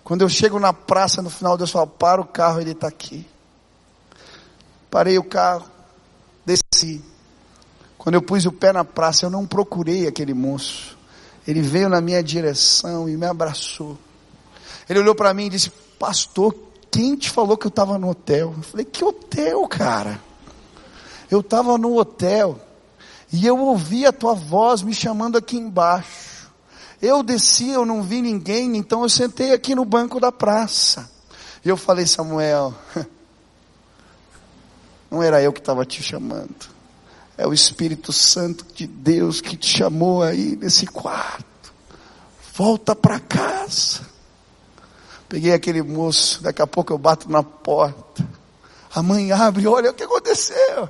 Quando eu chego na praça, no final, Deus fala: para o carro, ele está aqui. Parei o carro, desci. Quando eu pus o pé na praça, eu não procurei aquele moço. Ele veio na minha direção e me abraçou. Ele olhou para mim e disse: Pastor, quem te falou que eu estava no hotel? Eu falei: Que hotel, cara? Eu estava no hotel e eu ouvi a tua voz me chamando aqui embaixo. Eu desci, eu não vi ninguém, então eu sentei aqui no banco da praça. E eu falei: Samuel, não era eu que estava te chamando. É o Espírito Santo de Deus que te chamou aí nesse quarto. Volta para casa. Peguei aquele moço, daqui a pouco eu bato na porta. A mãe abre, olha o que aconteceu.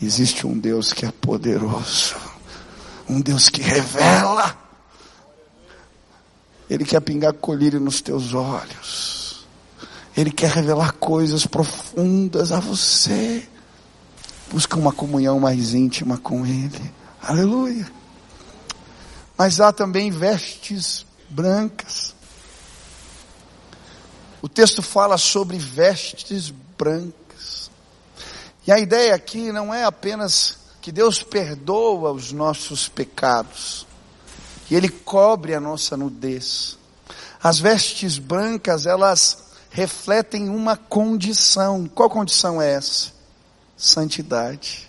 Existe um Deus que é poderoso. Um Deus que revela. Ele quer pingar colírio nos teus olhos. Ele quer revelar coisas profundas a você. Busca uma comunhão mais íntima com Ele. Aleluia. Mas há também vestes brancas. O texto fala sobre vestes brancas. E a ideia aqui não é apenas que Deus perdoa os nossos pecados, que Ele cobre a nossa nudez. As vestes brancas, elas refletem uma condição. Qual condição é essa? santidade.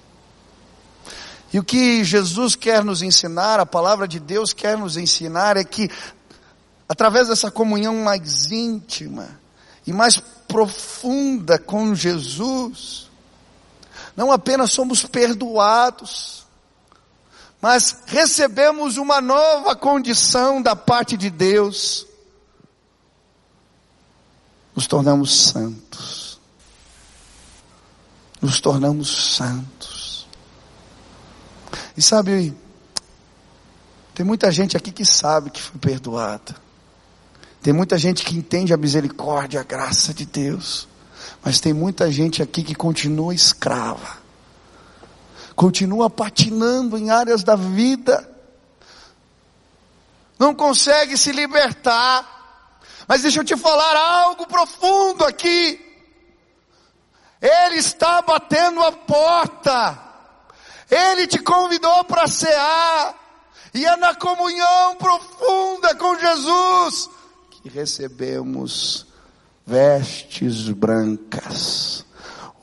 E o que Jesus quer nos ensinar, a palavra de Deus quer nos ensinar, é que, através dessa comunhão mais íntima e mais profunda com Jesus, não apenas somos perdoados, mas recebemos uma nova condição da parte de Deus, nos tornamos santos, nos tornamos santos. E sabe, tem muita gente aqui que sabe que foi perdoada. Tem muita gente que entende a misericórdia, a graça de Deus. Mas tem muita gente aqui que continua escrava. Continua patinando em áreas da vida. Não consegue se libertar. Mas deixa eu te falar algo profundo aqui. Ele está batendo a porta. Ele te convidou para cear. E é na comunhão profunda com Jesus que recebemos vestes brancas.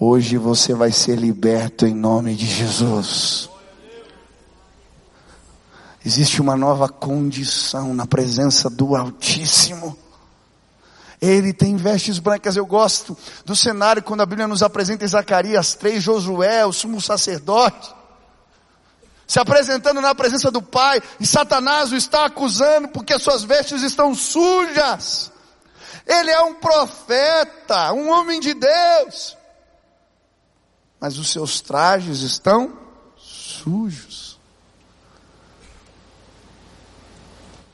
Hoje você vai ser liberto em nome de Jesus. Existe uma nova condição na presença do Altíssimo. Ele tem vestes brancas. Eu gosto do cenário quando a Bíblia nos apresenta Zacarias 3, Josué, o sumo sacerdote se apresentando na presença do Pai, e Satanás o está acusando porque suas vestes estão sujas. Ele é um profeta, um homem de Deus, mas os seus trajes estão sujos.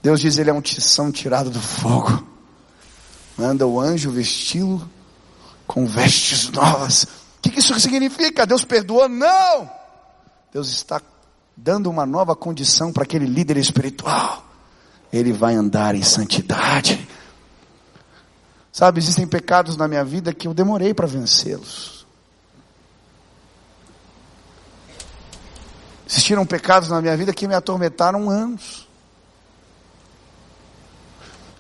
Deus diz: Ele é um tição tirado do fogo. Manda o anjo vesti-lo com vestes novas. O que, que isso significa? Deus perdoou? Não! Deus está dando uma nova condição para aquele líder espiritual. Ele vai andar em santidade. Sabe, existem pecados na minha vida que eu demorei para vencê-los. Existiram pecados na minha vida que me atormentaram anos.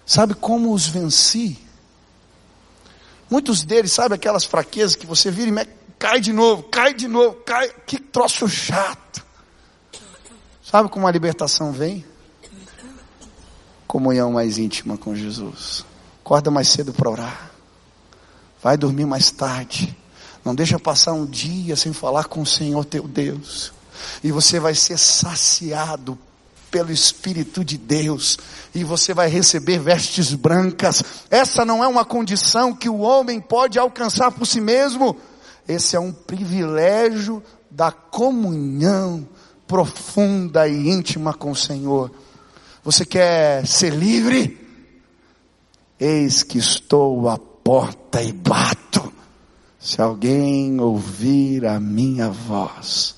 Sabe como os venci? Muitos deles, sabe aquelas fraquezas que você vira e cai de novo, cai de novo, cai, que troço chato. Sabe como a libertação vem? Comunhão mais íntima com Jesus. Acorda mais cedo para orar. Vai dormir mais tarde. Não deixa passar um dia sem falar com o Senhor teu Deus. E você vai ser saciado pelo Espírito de Deus, e você vai receber vestes brancas. Essa não é uma condição que o homem pode alcançar por si mesmo, esse é um privilégio da comunhão profunda e íntima com o Senhor. Você quer ser livre? Eis que estou à porta e bato. Se alguém ouvir a minha voz,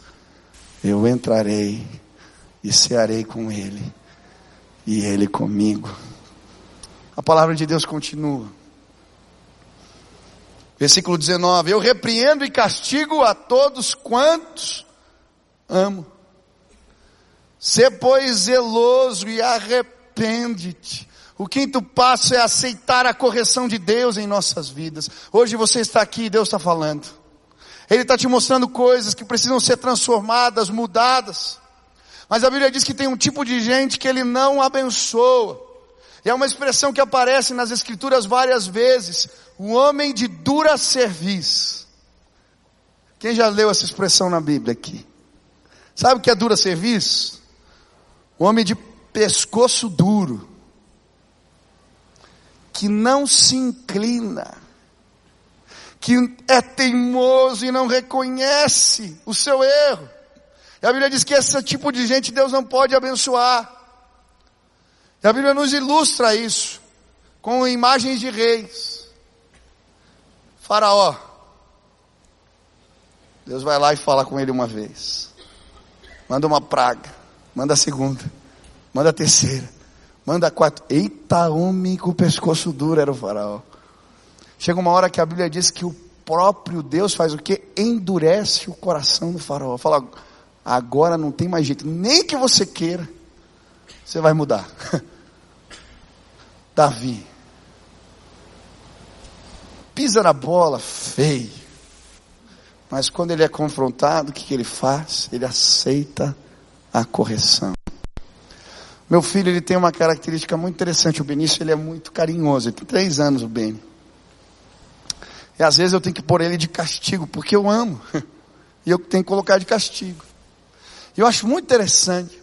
eu entrarei e cearei com ele, e ele comigo. A palavra de Deus continua. Versículo 19: Eu repreendo e castigo a todos quantos amo. Sê, pois, zeloso e arrepende-te. O quinto passo é aceitar a correção de Deus em nossas vidas. Hoje você está aqui e Deus está falando. Ele está te mostrando coisas que precisam ser transformadas, mudadas. Mas a Bíblia diz que tem um tipo de gente que ele não abençoa. E é uma expressão que aparece nas Escrituras várias vezes. O homem de dura serviço. Quem já leu essa expressão na Bíblia aqui? Sabe o que é dura serviço? homem de pescoço duro, que não se inclina, que é teimoso e não reconhece o seu erro. E a Bíblia diz que esse tipo de gente Deus não pode abençoar. E a Bíblia nos ilustra isso com imagens de reis. Faraó. Deus vai lá e fala com ele uma vez. Manda uma praga manda a segunda, manda a terceira, manda a quarta. Eita, homem com o pescoço duro era o faraó. Chega uma hora que a Bíblia diz que o próprio Deus faz o que? Endurece o coração do faraó. Fala, agora não tem mais jeito, nem que você queira, você vai mudar. Davi. Pisa na bola, feio. Mas quando ele é confrontado, o que, que ele faz? Ele aceita a correção. Meu filho, ele tem uma característica muito interessante. O Benício, ele é muito carinhoso. Ele tem três anos, o Beni. E às vezes eu tenho que pôr ele de castigo, porque eu amo. E eu tenho que colocar de castigo. Eu acho muito interessante.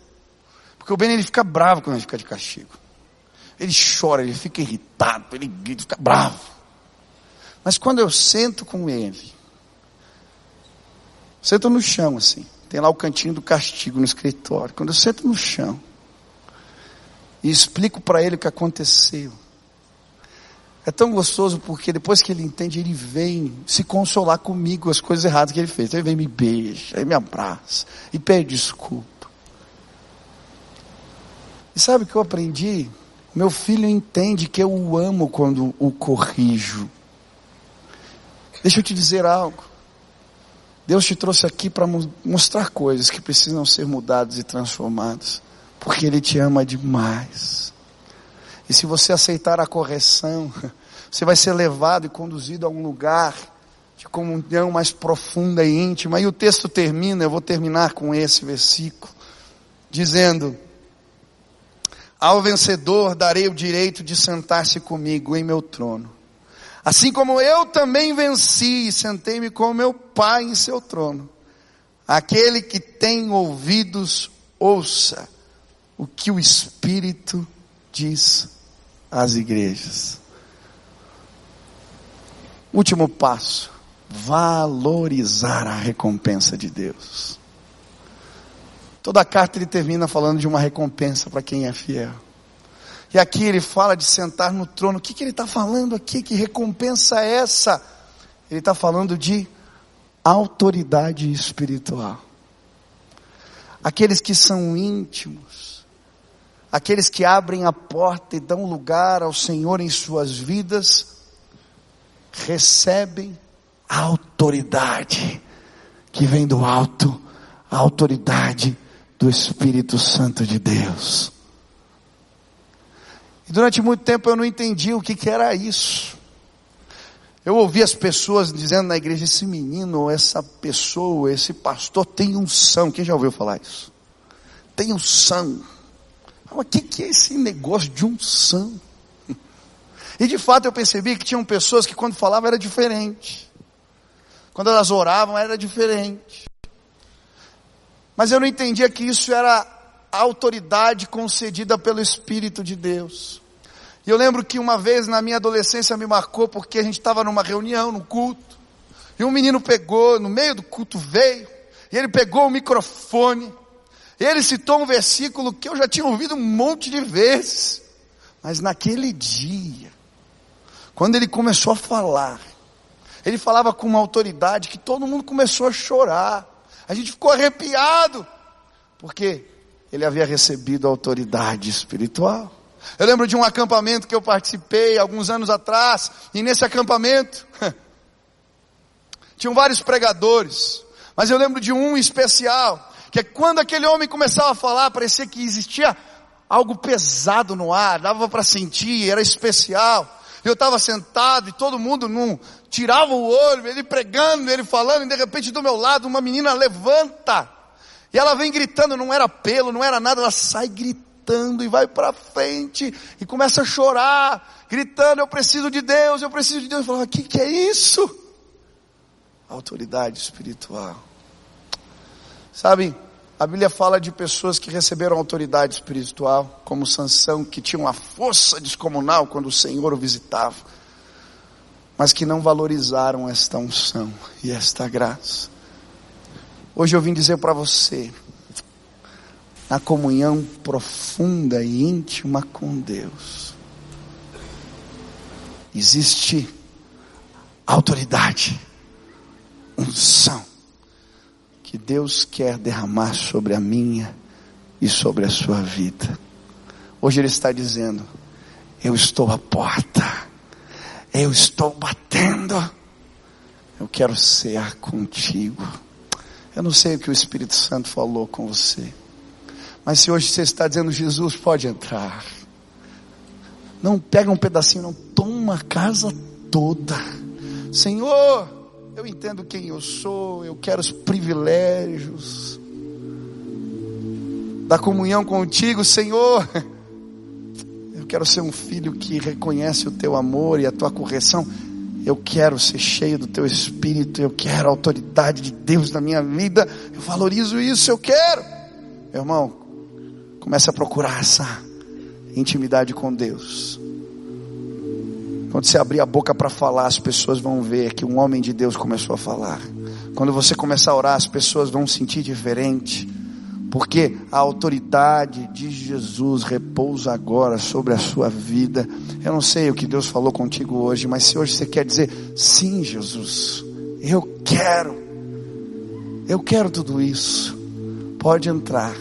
Porque o Beni, ele fica bravo quando ele fica de castigo. Ele chora, ele fica irritado, ele grita, fica bravo. Mas quando eu sento com ele, sento no chão assim, tem lá o cantinho do castigo no escritório. Quando eu sento no chão e explico para ele o que aconteceu, é tão gostoso porque depois que ele entende, ele vem se consolar comigo as coisas erradas que ele fez. Ele vem me beija, ele me abraça e pede desculpa. E sabe o que eu aprendi? Meu filho entende que eu o amo quando o corrijo. Deixa eu te dizer algo. Deus te trouxe aqui para mostrar coisas que precisam ser mudadas e transformadas, porque Ele te ama demais. E se você aceitar a correção, você vai ser levado e conduzido a um lugar de comunhão mais profunda e íntima. E o texto termina, eu vou terminar com esse versículo, dizendo: ao vencedor darei o direito de sentar-se comigo em meu trono. Assim como eu também venci e sentei-me com meu Pai em seu trono. Aquele que tem ouvidos, ouça o que o Espírito diz às igrejas. Último passo: valorizar a recompensa de Deus. Toda a carta ele termina falando de uma recompensa para quem é fiel. E aqui ele fala de sentar no trono. O que, que ele está falando aqui? Que recompensa é essa? Ele está falando de autoridade espiritual. Aqueles que são íntimos, aqueles que abrem a porta e dão lugar ao Senhor em suas vidas, recebem a autoridade que vem do alto, a autoridade do Espírito Santo de Deus. E durante muito tempo eu não entendi o que, que era isso. Eu ouvi as pessoas dizendo na igreja: esse menino, essa pessoa, esse pastor tem unção. Quem já ouviu falar isso? Tem unção. O que, que é esse negócio de unção? E de fato eu percebi que tinham pessoas que quando falavam era diferente. Quando elas oravam era diferente. Mas eu não entendia que isso era a autoridade concedida pelo Espírito de Deus. E eu lembro que uma vez na minha adolescência me marcou porque a gente estava numa reunião, num culto, e um menino pegou, no meio do culto veio, e ele pegou o microfone, ele citou um versículo que eu já tinha ouvido um monte de vezes, mas naquele dia, quando ele começou a falar, ele falava com uma autoridade que todo mundo começou a chorar. A gente ficou arrepiado, porque ele havia recebido autoridade espiritual. Eu lembro de um acampamento que eu participei alguns anos atrás, e nesse acampamento tinham vários pregadores, mas eu lembro de um especial, que quando aquele homem começava a falar, parecia que existia algo pesado no ar, dava para sentir, era especial. Eu estava sentado e todo mundo não tirava o olho, ele pregando, ele falando, e de repente do meu lado uma menina levanta. E ela vem gritando, não era pelo, não era nada, ela sai gritando e vai para frente e começa a chorar, gritando, eu preciso de Deus, eu preciso de Deus. Eu falo, o que, que é isso? Autoridade espiritual. Sabe, a Bíblia fala de pessoas que receberam autoridade espiritual, como Sansão, que tinha uma força descomunal quando o Senhor o visitava, mas que não valorizaram esta unção e esta graça. Hoje eu vim dizer para você, na comunhão profunda e íntima com Deus, existe autoridade, unção, que Deus quer derramar sobre a minha e sobre a sua vida. Hoje Ele está dizendo: Eu estou à porta, eu estou batendo, eu quero cear contigo. Eu não sei o que o Espírito Santo falou com você, mas se hoje você está dizendo: Jesus, pode entrar. Não pega um pedacinho, não, toma a casa toda. Senhor, eu entendo quem eu sou, eu quero os privilégios da comunhão contigo, Senhor. Eu quero ser um filho que reconhece o teu amor e a tua correção. Eu quero ser cheio do teu espírito, eu quero a autoridade de Deus na minha vida. Eu valorizo isso, eu quero. Meu irmão, comece a procurar essa intimidade com Deus. Quando você abrir a boca para falar, as pessoas vão ver que um homem de Deus começou a falar. Quando você começar a orar, as pessoas vão sentir diferente. Porque a autoridade de Jesus repousa agora sobre a sua vida. Eu não sei o que Deus falou contigo hoje, mas se hoje você quer dizer, sim, Jesus, eu quero, eu quero tudo isso, pode entrar.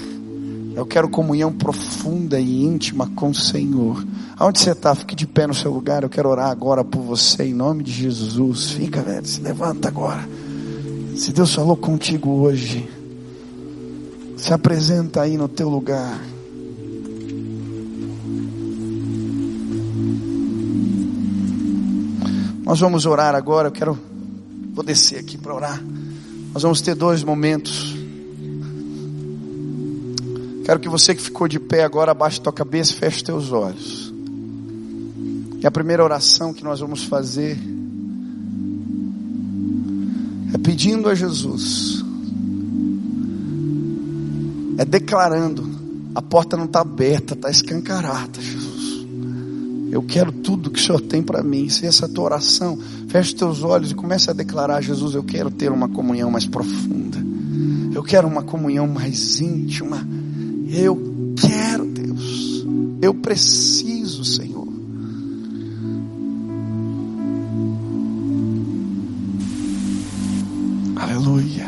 Eu quero comunhão profunda e íntima com o Senhor. Aonde você está? Fique de pé no seu lugar. Eu quero orar agora por você em nome de Jesus. Fica, velho. Se levanta agora. Se Deus falou contigo hoje, se apresenta aí no teu lugar. Nós vamos orar agora. Eu quero, vou descer aqui para orar. Nós vamos ter dois momentos. Quero que você que ficou de pé agora, abaixe tua cabeça feche teus olhos. E a primeira oração que nós vamos fazer é pedindo a Jesus, é declarando: a porta não está aberta, está escancarada, Jesus. Eu quero tudo que o Senhor tem para mim. Se essa é tua oração, feche teus olhos e comece a declarar: Jesus, eu quero ter uma comunhão mais profunda. Eu quero uma comunhão mais íntima eu quero, Deus. Eu preciso, Senhor. Aleluia.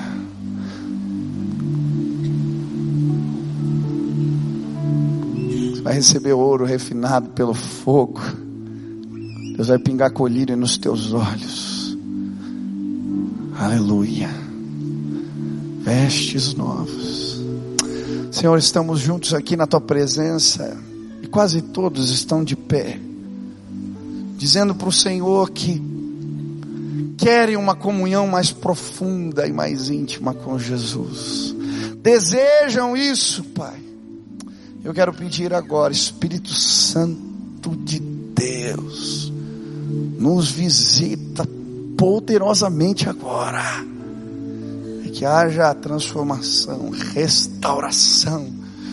Você vai receber ouro refinado pelo fogo. Deus vai pingar colírio nos teus olhos. Aleluia. Vestes novos. Senhor, estamos juntos aqui na tua presença e quase todos estão de pé, dizendo para o Senhor que querem uma comunhão mais profunda e mais íntima com Jesus. Desejam isso, Pai. Eu quero pedir agora, Espírito Santo de Deus, nos visita poderosamente agora que haja transformação, restauração,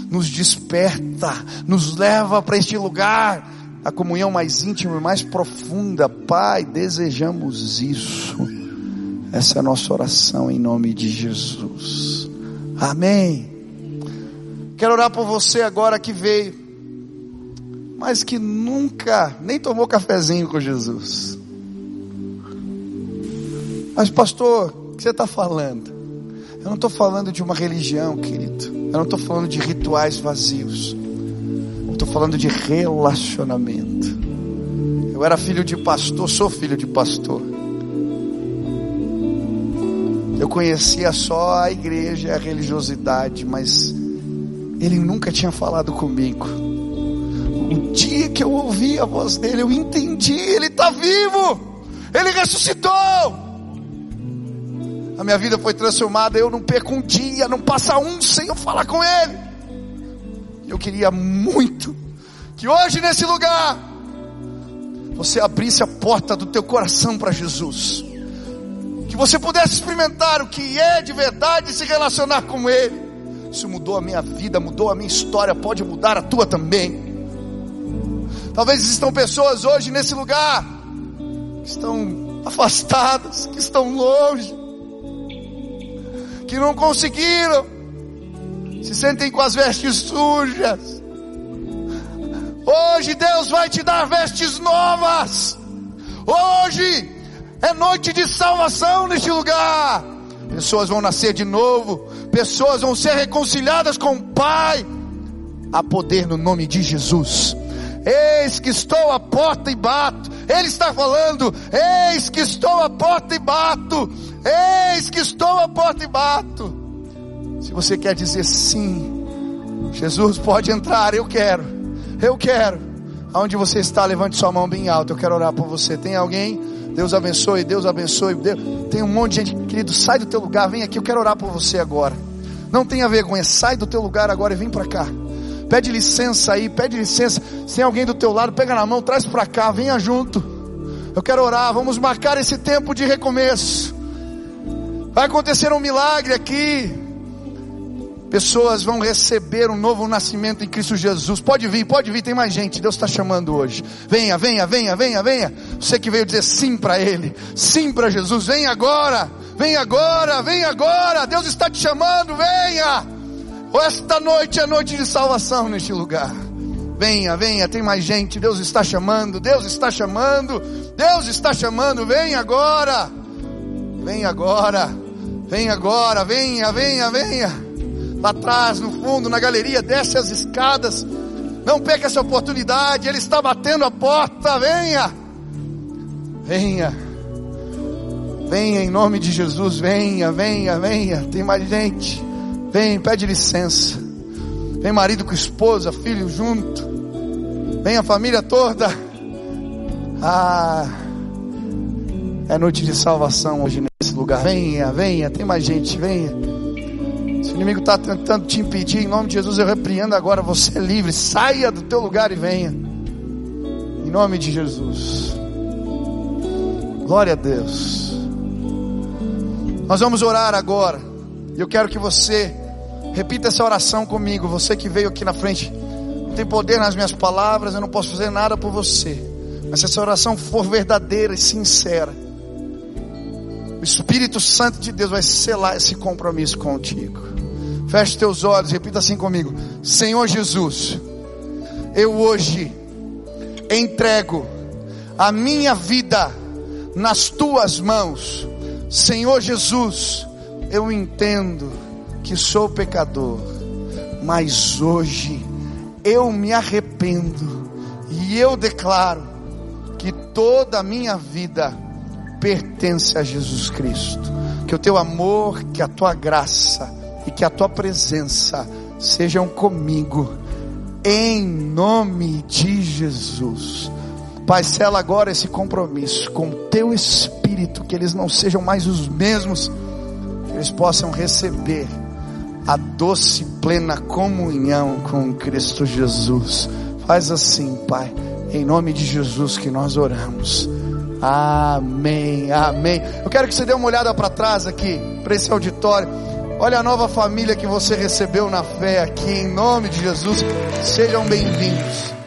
nos desperta, nos leva para este lugar, a comunhão mais íntima e mais profunda. Pai, desejamos isso. Essa é a nossa oração em nome de Jesus. Amém. Quero orar por você agora que veio, mas que nunca nem tomou cafezinho com Jesus. Mas, pastor, o que você está falando? Eu não estou falando de uma religião, querido. Eu não estou falando de rituais vazios. Eu estou falando de relacionamento. Eu era filho de pastor, sou filho de pastor. Eu conhecia só a igreja e a religiosidade, mas ele nunca tinha falado comigo. O dia que eu ouvi a voz dele, eu entendi, ele está vivo, ele ressuscitou a minha vida foi transformada. Eu não perco um dia, não passa um sem eu falar com Ele. Eu queria muito que hoje nesse lugar você abrisse a porta do teu coração para Jesus. Que você pudesse experimentar o que é de verdade se relacionar com Ele. Isso mudou a minha vida, mudou a minha história, pode mudar a tua também. Talvez existam pessoas hoje nesse lugar que estão afastadas, que estão longe, que não conseguiram, se sentem com as vestes sujas. Hoje Deus vai te dar vestes novas. Hoje é noite de salvação neste lugar. Pessoas vão nascer de novo, pessoas vão ser reconciliadas com o Pai. Há poder no nome de Jesus. Eis que estou à porta e bato. Ele está falando: Eis que estou à porta e bato. Eis que estou à porta e bato. Se você quer dizer sim, Jesus pode entrar, eu quero, eu quero. Aonde você está, levante sua mão bem alta, eu quero orar por você. Tem alguém? Deus abençoe, Deus abençoe. Deus... Tem um monte de gente, querido, sai do teu lugar, vem aqui, eu quero orar por você agora. Não tenha vergonha, sai do teu lugar agora e vem para cá. Pede licença aí, pede licença. Se tem alguém do teu lado, pega na mão, traz para cá, venha junto. Eu quero orar, vamos marcar esse tempo de recomeço. Vai acontecer um milagre aqui. Pessoas vão receber um novo nascimento em Cristo Jesus. Pode vir, pode vir, tem mais gente. Deus está chamando hoje. Venha, venha, venha, venha, venha. Você que veio dizer sim para Ele, sim para Jesus. Vem agora, vem agora, vem agora. Deus está te chamando, venha. Esta noite é noite de salvação neste lugar. Venha, venha, tem mais gente. Deus está chamando, Deus está chamando, Deus está chamando. Vem agora, vem agora, vem agora, venha, venha, venha lá atrás, no fundo, na galeria, desce as escadas. Não perca essa oportunidade, Ele está batendo a porta. Venha, venha, venha em nome de Jesus. Venha, venha, venha. Tem mais gente. Vem, pede licença. Vem marido com esposa, filho junto. Vem a família toda. Ah, é noite de salvação hoje nesse lugar. Venha, venha, tem mais gente, venha. Se o inimigo está tentando te impedir, em nome de Jesus eu repreendo agora. Você é livre. Saia do teu lugar e venha. Em nome de Jesus. Glória a Deus. Nós vamos orar agora. Eu quero que você repita essa oração comigo. Você que veio aqui na frente. Não tem poder nas minhas palavras. Eu não posso fazer nada por você. Mas se essa oração for verdadeira e sincera. O Espírito Santo de Deus vai selar esse compromisso contigo. Feche teus olhos, repita assim comigo: Senhor Jesus, eu hoje entrego a minha vida nas tuas mãos. Senhor Jesus, eu entendo que sou pecador, mas hoje eu me arrependo e eu declaro que toda a minha vida pertence a Jesus Cristo. Que o teu amor, que a tua graça, e que a tua presença sejam comigo, em nome de Jesus. Pai, sela agora esse compromisso com o teu espírito, que eles não sejam mais os mesmos, que eles possam receber a doce plena comunhão com Cristo Jesus. Faz assim, Pai, em nome de Jesus que nós oramos. Amém, amém. Eu quero que você dê uma olhada para trás aqui, para esse auditório. Olha a nova família que você recebeu na fé aqui, em nome de Jesus. Sejam bem-vindos.